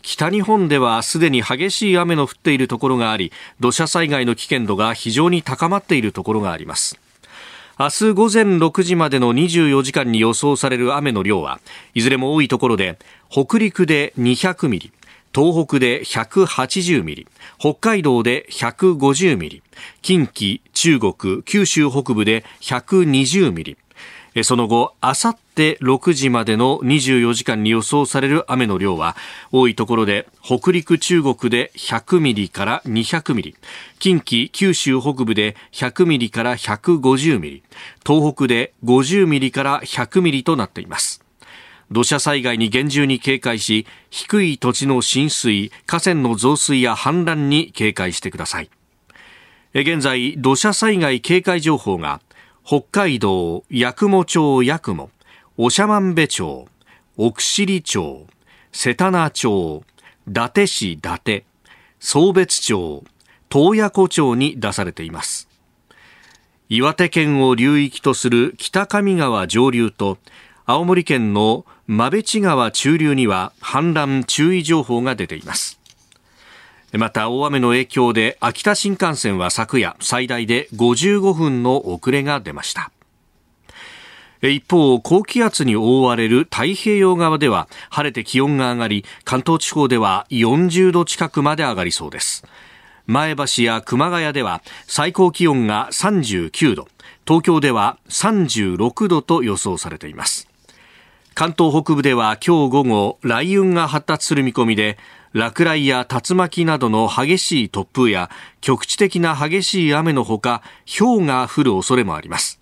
北日本ではすでに激しい雨の降っているところがあり土砂災害の危険度が非常に高まっているところがあります。明日午前6時までの24時間に予想される雨の量はいずれも多いところで北陸で200ミリ東北で180ミリ、北海道で150ミリ、近畿、中国、九州北部で120ミリ、その後、あさって6時までの24時間に予想される雨の量は、多いところで北陸、中国で100ミリから200ミリ、近畿、九州北部で100ミリから150ミリ、東北で50ミリから100ミリとなっています。土砂災害に厳重に警戒し低い土地の浸水河川の増水や氾濫に警戒してください。現在土砂災害警戒情報が北海道八雲町八雲長万部町奥尻町瀬田名町伊達市伊達壮別町洞爺湖町に出されています。岩手県を流域とする北上川上流と青森県の馬部地川中流には氾濫注意情報が出ていますまた大雨の影響で秋田新幹線は昨夜最大で55分の遅れが出ました一方、高気圧に覆われる太平洋側では晴れて気温が上がり、関東地方では40度近くまで上がりそうです。前橋や熊谷では最高気温が39度、東京では36度と予想されています。関東北部では今日午後雷雲が発達する見込みで落雷や竜巻などの激しい突風や局地的な激しい雨のほか氷が降る恐れもあります。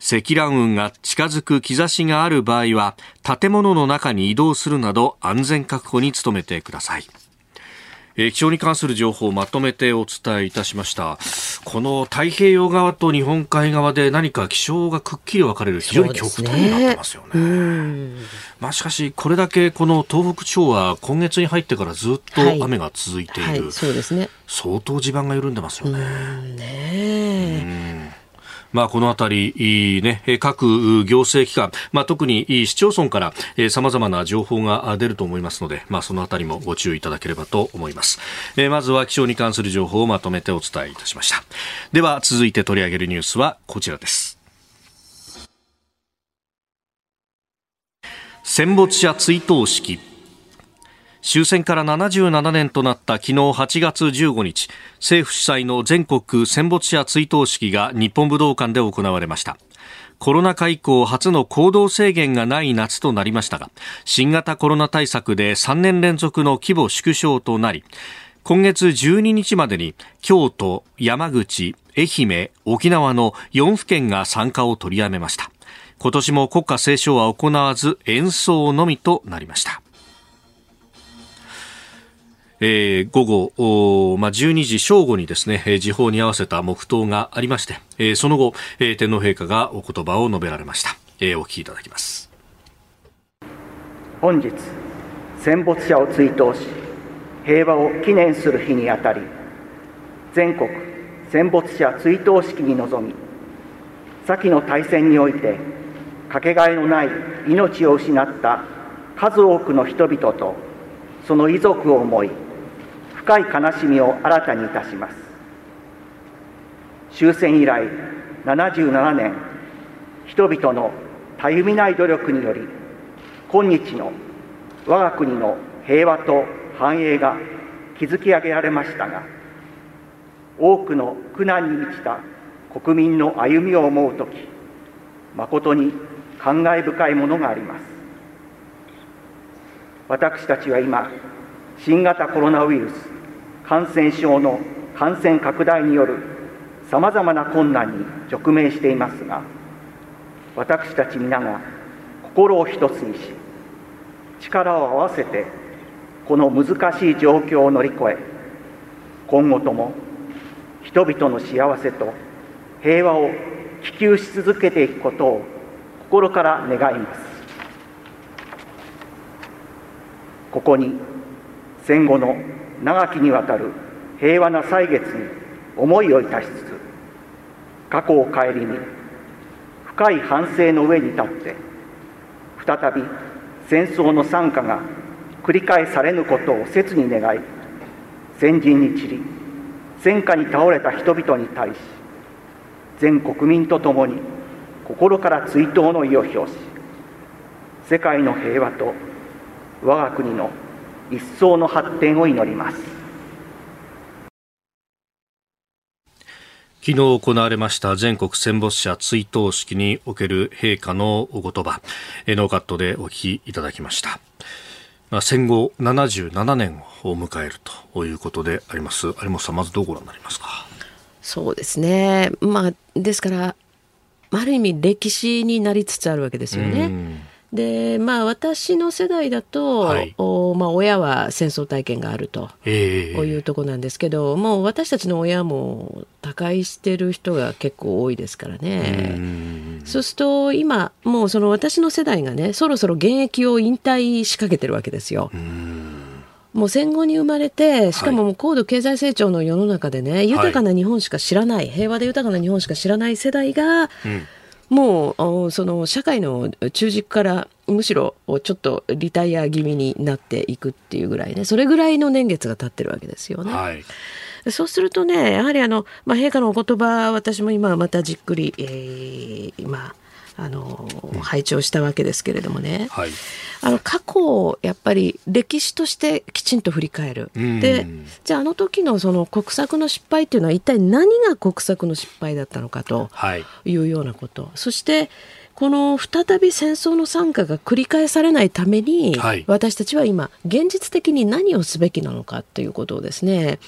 積乱雲が近づく兆しがある場合は建物の中に移動するなど安全確保に努めてください。え気象に関する情報をまとめてお伝えいたしました。この太平洋側と日本海側で何か気象がくっきり分かれる非常に極端になってますよね、ね、まあ、しかしこれだけこの東北地方は今月に入ってからずっと雨が続いている、はいはい、そうですね。相当地盤が緩んでますよね。ねまあ、このあたり、ね、各行政機関、まあ、特に市町村からさまざまな情報が出ると思いますので、まあ、そのあたりもご注意いただければと思います。えまずは気象に関する情報をまとめてお伝えいたしました。では、続いて取り上げるニュースはこちらです。戦没者追悼式終戦から77年となった昨日8月15日政府主催の全国戦没者追悼式が日本武道館で行われました。コロナ禍以降初の行動制限がない夏となりましたが新型コロナ対策で3年連続の規模縮小となり今月12日までに京都、山口、愛媛、沖縄の4府県が参加を取りやめました。今年も国歌斉唱は行わず演奏のみとなりました。えー、午後、まあ、12時正午にですね、時報に合わせた黙祷がありまして、えー、その後、えー、天皇陛下がお言葉を述べられました。えー、お聞きいただきます。本日、戦没者を追悼し、平和を記念する日にあたり、全国戦没者追悼式に臨み、先の大戦において、かけがえのない命を失った数多くの人々とその遺族を思い深い悲しみを新たにいたします。終戦以来77年人々のたゆみない努力により今日の我が国の平和と繁栄が築き上げられましたが多くの苦難に満ちた国民の歩みを思うとき誠に感慨深いものがあります。私たちは今新型コロナウイルス感染症の感染拡大によるさまざまな困難に直面していますが私たち皆が心を一つにし力を合わせてこの難しい状況を乗り越え今後とも人々の幸せと平和を希求し続けていくことを心から願います。ここに戦後の長きにわたる平和な歳月に思いをいたしつつ過去を顧み深い反省の上に立って再び戦争の惨禍が繰り返されぬことを切に願い先人に散り戦火に倒れた人々に対し全国民と共に心から追悼の意を表し世界の平和と我が国の一層の発展を祈ります。昨日行われました全国戦没者追悼式における陛下のお言葉。ノーカットでお聞きいただきました。戦後77年を迎えるということであります。有本さんまずどうご覧になりますか？そうですね。まあですからある意味歴史になりつつあるわけですよね。でまあ私の世代だと、はい、おまあ、親は戦争体験があると、えー、いうとこなんですけどもう私たちの親も他界してる人が結構多いですからね。そうすると今もうその私の世代がねそろそろ現役を引退しかけてるわけですよ。もう戦後に生まれて、しかももう高度経済成長の世の中でね、はい、豊かな日本しか知らない、平和で豊かな日本しか知らない世代が、うんもうその社会の中軸からむしろちょっとリタイア気味になっていくっていうぐらいねそれぐらいの年月が経ってるわけですよね。はい、そうするとねやはりあの、まあ、陛下のお言葉私も今またじっくり、えー、の拝聴したわけですけれどもね、はい、あの過去をやっぱり歴史としてきちんと振り返る、でじゃああの時のその国策の失敗っていうのは一体何が国策の失敗だったのかとい。うようなこと、はい、そしてこの再び戦争の惨禍が繰り返されないために、はい、私たちは今現実的に何をすべきなのかということをですね。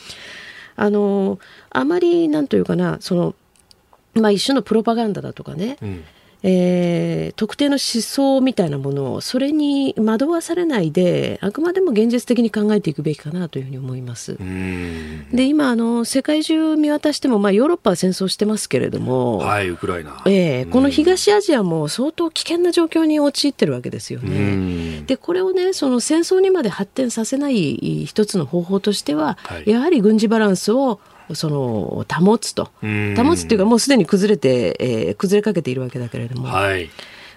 あのあまりなんというかなそのまあ一種のプロパガンダだとかね、うんえー、特定の思想みたいなものをそれに惑わされないであくまでも現実的に考えていくべきかなというふうに思います。で今あの世界中見渡しても、まあ、ヨーロッパは戦争してますけれども、はい、ウクライナ、えー、この東アジアも相当危険な状況に陥ってるわけですよね。でこれをねその戦争にまで発展させない一つの方法としては、はい、やはり軍事バランスをその保つと。保つっていうかもうすでに崩れて、えー、崩れかけているわけだけれども、はい、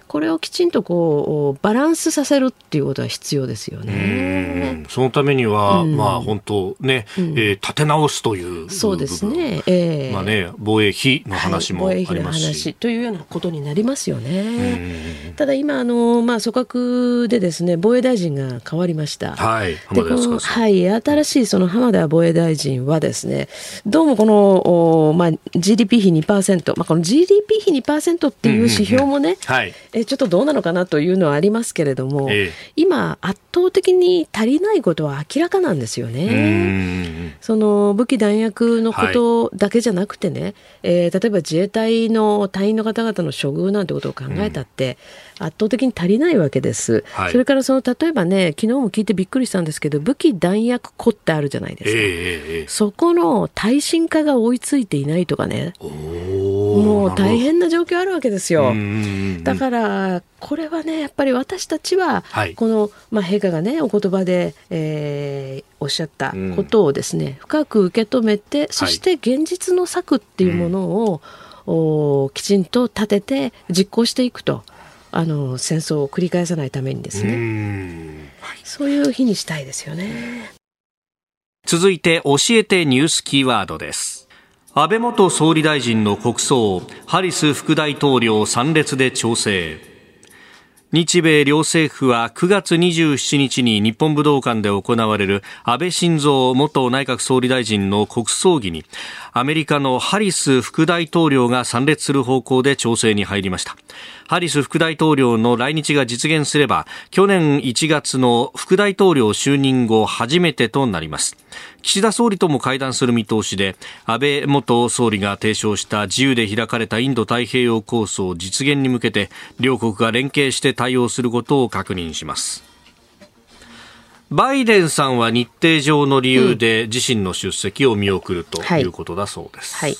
これをきちんとこうバランスさせるっていうことは必要ですよね。そのためには、うん、まあ本当ね、うん、えー、立て直すというそうですね。えー、まあね防衛費の話もありますし、はい、防衛費の話というようなことになりますよね。ただ今あのまあ組閣でですね防衛大臣が変わりました。はい。でこのはい新しいその浜田防衛大臣はですねどうもこのおまあ GDP 比2%まあこの GDP 比2%っていう指標もね、うんうんうん、はい。えちょっとどうなのかなというのはありますけれども、ええ、今、圧倒的に足りないことは明らかなんですよね。その武器弾薬のことだけじゃなくてね、はい、えー、例えば自衛隊の隊員の方々の処遇なんてことを考えたって、圧倒的に足りないわけです。はい、それからその例えばね、昨日も聞いてびっくりしたんですけど、武器弾薬庫ってあるじゃないですか。えー、そこの耐震化が追いついていないとかね。もう大変な状況あるわけですよ。だからこれはねやっぱり私たちは、はい、この、まあ、陛下がねお言葉で、えー、おっしゃったことをですね、うん、深く受け止めてそして現実の策っていうものを、はい、きちんと立てて実行していくと。あの戦争を繰り返さないためにですね、はい、そういう日にしたいですよね。続いて教えてニュースキーワードです安倍元総理大臣の国葬ハリス副大統領参列で調整。日米両政府は9月27日に日本武道館で行われる安倍晋三元内閣総理大臣の国葬儀にアメリカのハリス副大統領が参列する方向で調整に入りました。ハリス副大統領の来日が実現すれば去年1月の副大統領就任後初めてとなります。岸田総理とも会談する見通しで安倍元総理が提唱した自由で開かれたインド太平洋構想実現に向けて両国が連携して対応することを確認します。バイデンさんは日程上の理由で自身の出席を見送るということだそうです。うん、はい。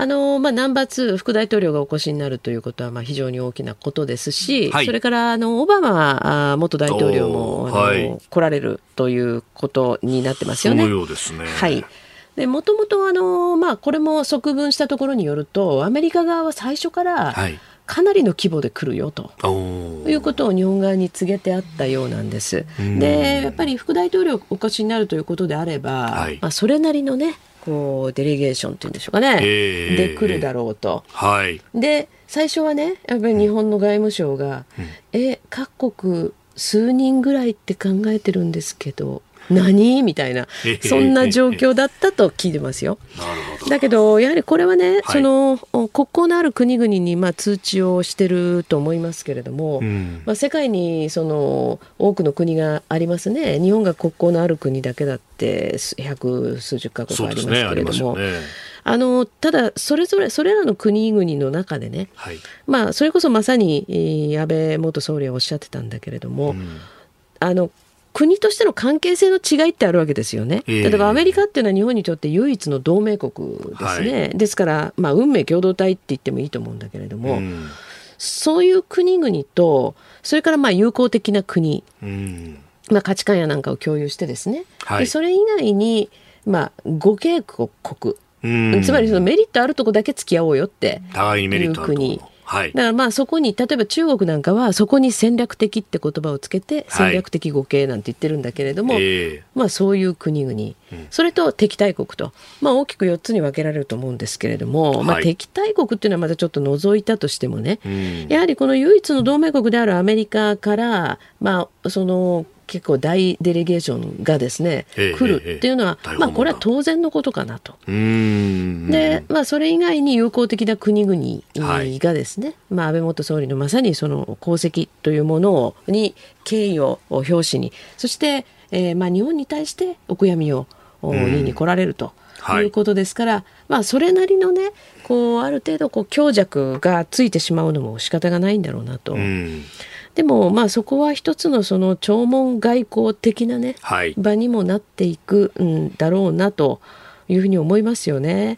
あのまあ、ナンバー2副大統領がお越しになるということはまあ非常に大きなことですし、はい、それからあのオバマ元大統領もあの、はい、来られるということになってますよね。そうですね。はい。でもともとあの、まあ、これも側分したところによるとアメリカ側は最初から、はい。かなりの規模で来るよと。いうことを日本側に告げてあったようなんです。でやっぱり副大統領お越しになるということであれば、はい、まあ、それなりのねこうデレゲーションっていうんでしょうかね、えー、で来るだろうと。はい、で最初はねやっぱり日本の外務省が、うん、え各国数人ぐらいって考えてるんですけど何？みたいなそんな状況だったと聞いてますよ。だけどやはりこれはね、はい、その国交のある国々にまあ通知をしてると思いますけれども、うん、まあ、世界にその多くの国がありますね。日本が国交のある国だけだって百数十か国ありますけれども。あのただ、それぞれそれらの国々の中でね、はい、まあ、それこそまさに安倍元総理はおっしゃってたんだけれども、うん、あの国としての関係性の違いってあるわけですよね。例えばアメリカっていうのは日本にとって唯一の同盟国ですね。はい、ですから、まあ、運命共同体って言ってもいいと思うんだけれども、うん、そういう国々と、それからまあ友好的な国、うん、まあ、価値観やなんかを共有してですね、はい、でそれ以外に、まあ、互恵国、つまりそのメリットあるとこだけ付き合おうよっていう国。はい、だからまあそこに例えば中国なんかはそこに戦略的って言葉をつけて戦略的互恵なんて言ってるんだけれども、はい、まあそういう国々、うん、それと敵対国と、まあ、大きく4つに分けられると思うんですけれども、はい、まあ、敵対国っていうのはまたちょっと除いたとしてもね、うん、やはりこの唯一の同盟国であるアメリカから、まあ、その結構大デレゲーションがですね、来るっていうのは、まあ、これは当然のことかなと。で、まあ、それ以外に友好的な国々がですね、はい、まあ、安倍元総理のまさにその功績というものに敬意を表しに、そして、えー、まあ日本に対してお悔やみを言いに来られると。いうことですから、はい、まあそれなりのねこうある程度こう強弱がついてしまうのも仕方がないんだろうなと。でもまあそこは一つのその弔問外交的なね、はい、場にもなっていくんだろうなと。いうふうに思いますよね。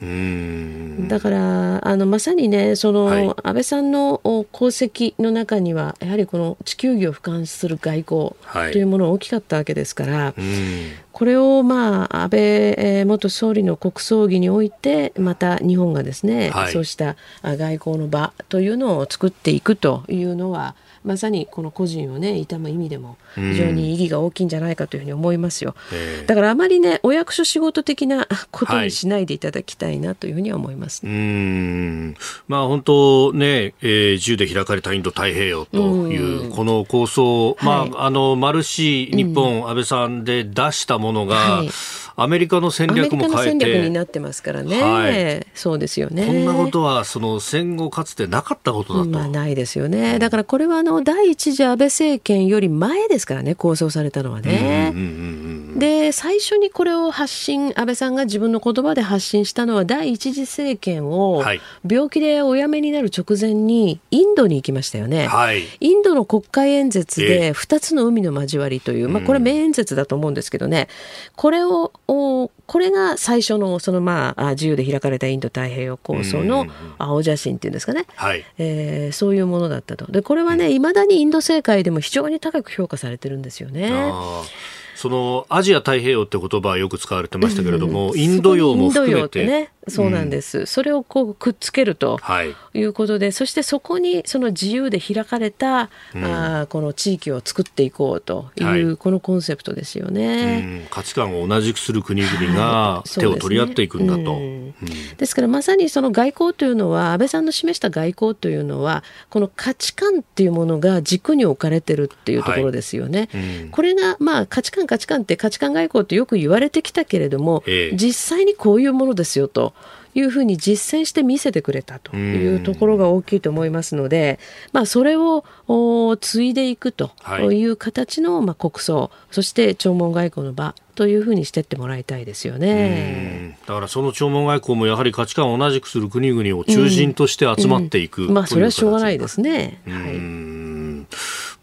だからあのまさにねその、はい、安倍さんの功績の中にはやはりこの地球儀を俯瞰する外交というものが大きかったわけですから、はい、これをまあ安倍元総理の国葬儀においてまた日本がですね、はい、そうした外交の場というのを作っていくというのはまさにこの個人をね悼む意味でも非常に意義が大きいんじゃないかというふうに思いますよ、うん、だからあまりねお役所仕事的なことにしないでいただきたいなというふうには思います、はい、うん。まあ本当ね、えー、自由で開かれたインド太平洋というこの構想、まあ、あのマルシー日本、安倍さんで出したものが、はい。アメリカの戦略も変えて戦略になってますからね、はい、そうですよね。こんなことはその戦後かつてなかったことだと、まあ、ないですよね。だからこれはあの第一次安倍政権より前ですからね構想されたのはね、で最初にこれを発信安倍さんが自分の言葉で発信したのは第一次政権を病気でお辞めになる直前にインドに行きましたよね、はい、インドの国会演説で2つの海の交わりという、まあ、これ名演説だと思うんですけどね。これをこれが最初のそのまあ自由で開かれたインド太平洋構想の青写真っていうんですかね、はい、えー、そういうものだったと。でこれはねいまだにインド政界でも非常に高く評価されてるんですよね。そのアジア太平洋って言葉はよく使われてましたけれども、うん、インド洋も含めて、ね、そうなんです、それをこうくっつけるとい。うことで、はい、そしてそこにその自由で開かれた、うん、あこの地域を作っていこうという、このコンセプトですよね、うん、価値観を同じくする国々が手を取り合っていくんだと。ですからまさにその外交というのは安倍さんの示した外交というのはこの価値観っていうものが軸に置かれてるっていうところですよね。はい、これがまあ価値観価値観って価値観外交ってよく言われてきたけれども、え。実際にこういうものですよと。いうふうに実践して見せてくれたというところが大きいと思いますので、まあ、それを継いでいくとい。う形の、まあ、国葬、そして弔問外交の場というふうにしてってもらいたいですよね。だからその弔問外交もやはり価値観を同じくする国々を中心として集まっていく、うん。うん、まあそれはしょうがないですね。はい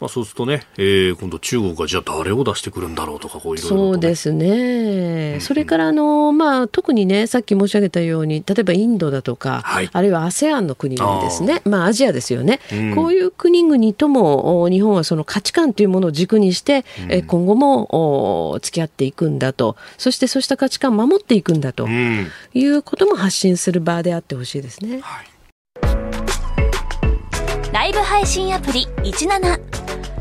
まあ、そうするとね、えー、今度中国がじゃあ誰を出してくるんだろうとかこういろいろ、ね、そうですね、うん、それからあの、まあ、特にねさっき申し上げたように例えばインドだとか、はい、あるいは ASEAN の国々ですね。まあ、アジアですよね、うん、こういう国々とも日本はその価値観というものを軸にして、うん、今後も付き合っていくんだと。そしてそうした価値観を守っていくんだと。いうことも発信する場であってほしいですね。はい。ライブ配信アプリ17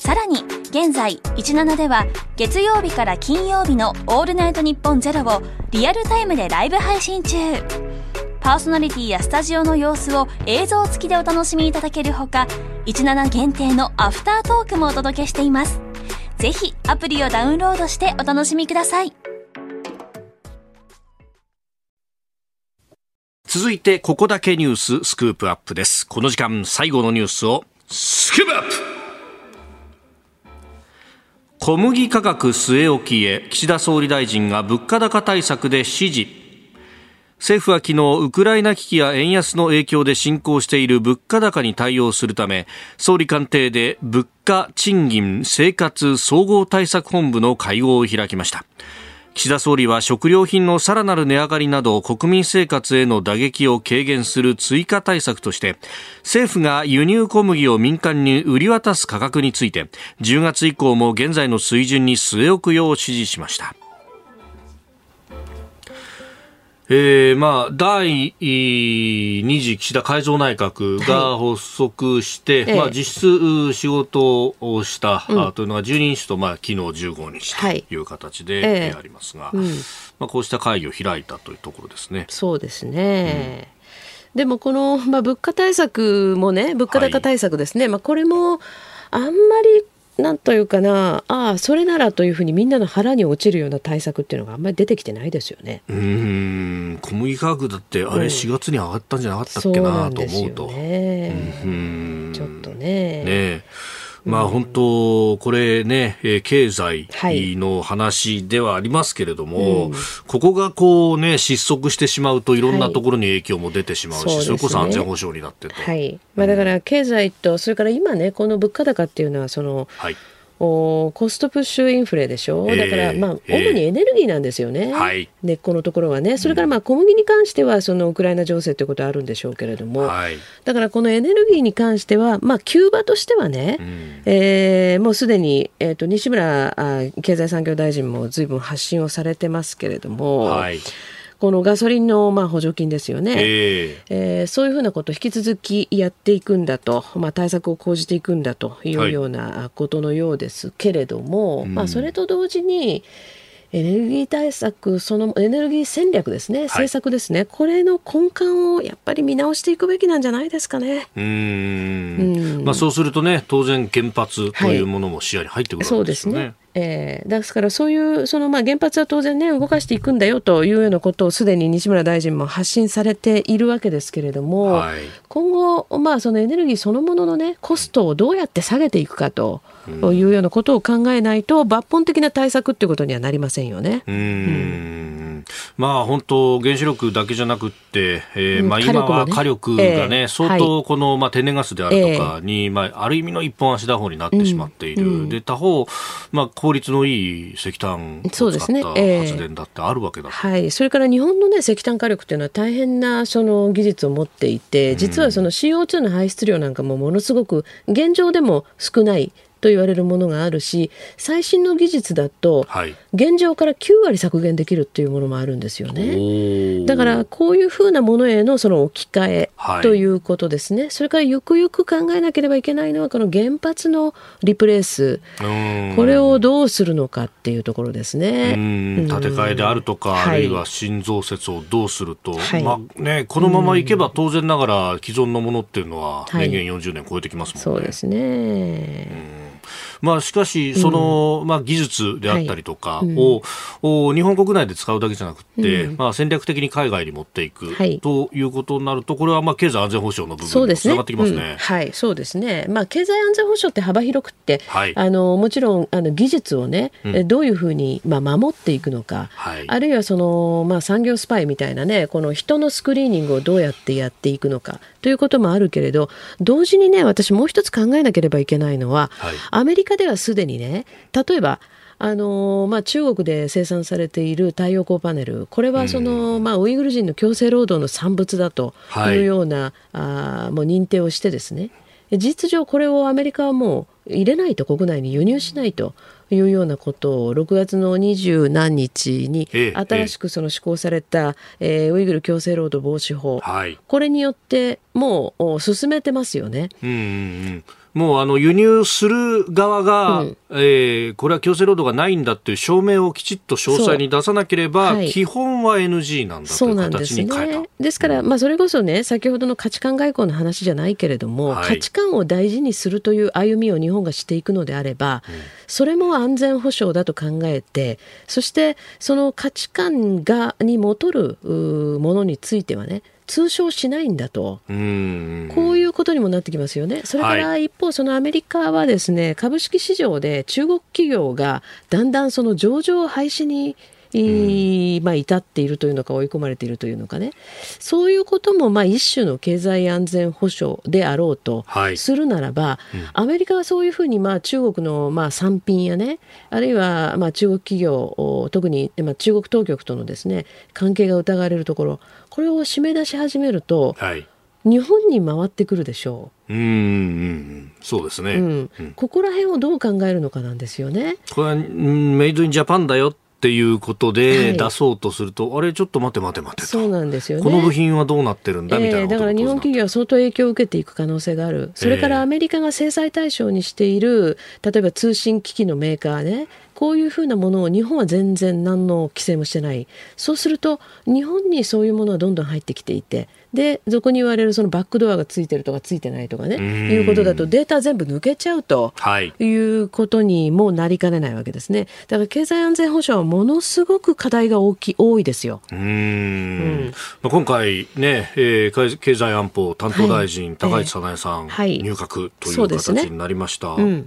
さらに現在17では月曜日から金曜日の「オールナイトニッポンゼロをリアルタイムでライブ配信中。パーソナリティやスタジオの様子を映像付きでお楽しみいただけるほか17限定のアフタートークもお届けしています。ぜひアプリをダウンロードしてお楽しみください。続いてここだけニューススクープアップです。この時間最後のニュースをスクープアップ。小麦価格据え置きへ岸田総理大臣が物価高対策で指示政府は昨日ウクライナ危機や円安の影響で進行している物価高に対応するため総理官邸で物価賃金生活総合対策本部の会合を開きました。岸田総理は食料品のさらなる値上がりなど国民生活への打撃を軽減する追加対策として政府が輸入小麦を民間に売り渡す価格について10月以降も現在の水準に据え置くよう指示しました。えー、まあ、第2次岸田改造内閣が発足して、はい、まあ、実質仕事をした、うん、というのが12日と、まあ、昨日15日とい。う形で、ありますが、うん、まあ、こうした会議を開いたというところですね。そうですね。うん、でもこの、まあ、物価対策もね物価高対策ですね、はい、まあ、これもあんまりなんというかなああそれならというふうにみんなの腹に落ちるような対策っていうのがあんまり出てきてないですよね。うん。小麦価格だってあれ4月に上がったんじゃなかったっけな、と思うと。ね、うん。ちょっとね。ねまあ本当、これね、経済の話ではありますけれども、はい。うん、ここがこうね、失速してしまうといろんなところに影響も出てしまうし、はいそね、それこそ安全保障になってと。はい。まあだから経済と、それから今ね、この物価高っていうのは、その、はいおコストプッシュインフレでしょ、だから、まあ、主にエネルギーなんですよね、はい、根っこのところはね、それからまあ小麦に関しては、そのウクライナ情勢ということはあるんでしょうけれども、はい、だからこのエネルギーに関しては、まあ、キューバとしてはね、うん、えー、もうすでに、えーと、西村あ経済産業大臣もずいぶん発信をされてますけれども。はいこのガソリンのまあ補助金ですよね、えー、えー、そういうふうなことを引き続きやっていくんだと、まあ、対策を講じていくんだというようなことのようですけれども、はい、まあ、それと同時に、エネルギー対策、そのエネルギー戦略ですね、政策ですね、はい、これの根幹をやっぱり見直していくべきなんじゃないですかね。うん、まあ、そうするとね、当然、原発というものも視野に入ってくるわけですよね。はいえー、ですからそういうそのまあ原発は当然ね動かしていくんだよというようなことをすでに西村大臣も発信されているわけですけれども、はい、今後、まあ、そのエネルギーそのもののねコストをどうやって下げていくかというようなことを考えないと抜本的な対策っていうことにはなりませんよね。うん。まあ本当原子力だけじゃなくて、えー、まあ今は火力がね、相当このまあ天然ガスであるとかに、まあある意味の一本足打法になってしまっている。で他方まあ効率のいい石炭を使った発電だってあるわけだ。はい。それから日本のね石炭火力っていうのは大変なその技術を持っていて、実はその CO2 の排出量なんかもものすごく現状でも少ないと言われるものがあるし最新の技術だと、現状から9割削減できるっていうものもあるんですよね。だからこういうふうなものへのその置き換えということですね、はい、それからよくよく考えなければいけないのはこの原発のリプレース。これをどうするのかっていうところですね。建て替えであるとか、はい、あるいは新増設をどうすると、はい、まあね、このままいけば当然ながら既存のものっていうのは年限40年超えてきますもんね。そうですね。まあ、しかし、その、まあ、技術であったりとかを、はい、日本国内で使うだけじゃなくて、まあ、戦略的に海外に持っていく、ということになると、これはまあ経済安全保障の部分につながってきますね。はい、そうですね。まあ、経済安全保障って幅広くて、はい、あのもちろんあの技術をね、うん、どういうふうに、まあ、守っていくのか、はい、あるいはその、まあ、産業スパイみたいなね、この人のスクリーニングをどうやってやっていくのかということもあるけれど、同時にね、私もう一つ考えなければいけないのは、はい、アメリカではすでにね例えばあのまあ、中国で生産されている太陽光パネル、これはその、うん、まあ、ウイグル人の強制労働の産物だとい。うような、はい、あもう認定をしてですね、事実上これをアメリカはもう入れないと国内に輸入しないというようなことを6月の二十何日に新しくその施行された、ええー、ウイグル強制労働防止法、はい、これによってもう進めてますよね。うんうんうんもうあの輸入する側が、うん、えー、これは強制労働がないんだっていう証明をきちっと詳細に出さなければ、はい、基本は NG なんだという形に変えた。ですね、ですから、まあ、それこそね、先ほどの価値観外交の話じゃないけれども、はい、価値観を大事にするという歩みを日本がしていくのであれば、うん、それも安全保障だと考えて、そしてその価値観がにもとるものについてはね、通称しないんだと、こういうことにもなってきますよね。それから一方、そのアメリカはですね、株式市場で中国企業がだんだんその上場廃止にまあ、至っているというのか追い込まれているというのかね。そういうこともまあ一種の経済安全保障であろうとするならば、はいうん、アメリカはそういうふうにまあ中国のまあ産品やねあるいはまあ中国企業特にまあ中国当局とのですね関係が疑われるところこれを締め出し始めると、はい、日本に回ってくるでしょう。うん、うん、そうですね、うん、ここら辺をどう考えるのかなんですよね。これはメイドインジャパンだよっていうことで出そうとすると、はい、あれちょっと待て待て待てそうなんですよね。この部品はどうなってるんだみたいな、えー、だから日本企業は相当影響を受けていく可能性がある。それからアメリカが制裁対象にしている例えば通信機器のメーカーね。こういうふうなものを日本は全然何の規制もしてない。そうすると日本にそういうものはどんどん入ってきていてでそこに言われるそのバックドアがついてるとかついてないとかねいうことだとデータ全部抜けちゃうとい。うことにもなりかねないわけですね。だから経済安全保障はものすごく課題が大き多いですよ。うん、まあ、今回ね、えー、経済安保担当大臣、はい、高市早苗さん、はい、入閣という形になりましたが、ねうん、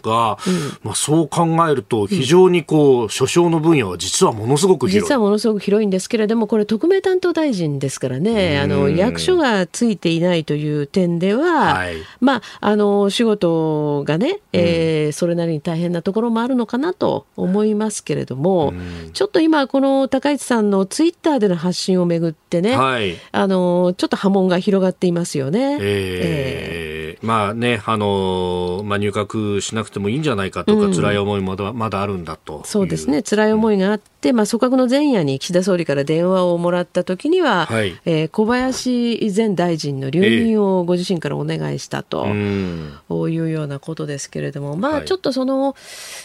まあ、そう考えると非常にこう、所掌の分野は実はものすごく広い。実はものすごく広いんですけれどもこれ特命担当大臣ですからねあの役所がついていないという点では、はい、まあ、あの仕事がね、えー、それなりに大変なところもあるのかなと思いますけれども、ちょっと今、この高市さんのツイッターでの発信をめぐってね、はい、あのちょっと波紋が広がっていますよね。えー、えー、まあね、あのまあ、入閣しなくてもいいんじゃないかとか、うん、辛い思いもまだまだあるんだとそうですね、辛い思いがあって、まあ、組閣の前夜に岸田総理から電話をもらった時には、はい、えー、小林前大臣の留任をご自身からお願いしたと、いうようなことですけれども、まあ、ちょっとその、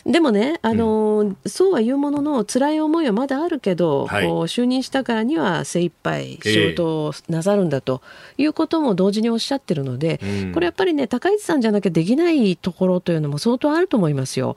でもね、あの、うん、そうは言うものの、辛い思いはまだあるけど、はい、就任したからには精一杯仕事をなさるんだということも同時におっしゃってるので、これやっぱりね、高市さんじゃなきゃできないところというのも相当あると思いますよ。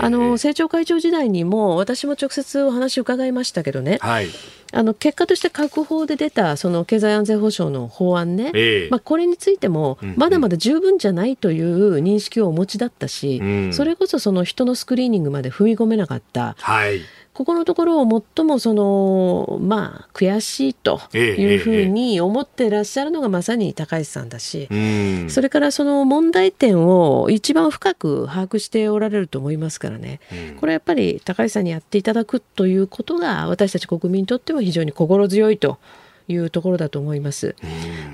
あの政調会長時代にも、私も直接お話伺いましたけどね、はい、あの結果として閣法で出たその経済安全保障の法案ね、えー、まあ、これについても、まだまだ十分じゃないという認識をお持ちだったし、うん、それこそその人のスクリーニングまで踏み込めなかった。はいここのところを最もそのまあ悔しいというふうに思ってらっしゃるのがまさに高市さんだし、それからその問題点を一番深く把握しておられると思いますからね、これはやっぱり高市さんにやっていただくということが私たち国民にとっては非常に心強いというところだと思います。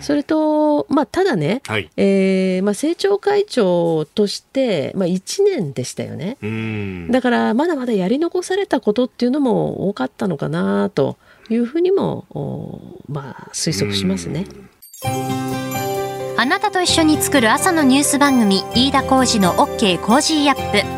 それと、まあ、ただね、はい、えー、まあ、政調会長として、まあ、1年でしたよね。だから、まだまだやり残されたことっていうのも多かったのかなというふうにも、まあ、推測しますね。あなたと一緒に作る朝のニュース番組飯田浩二の OK コージーアップ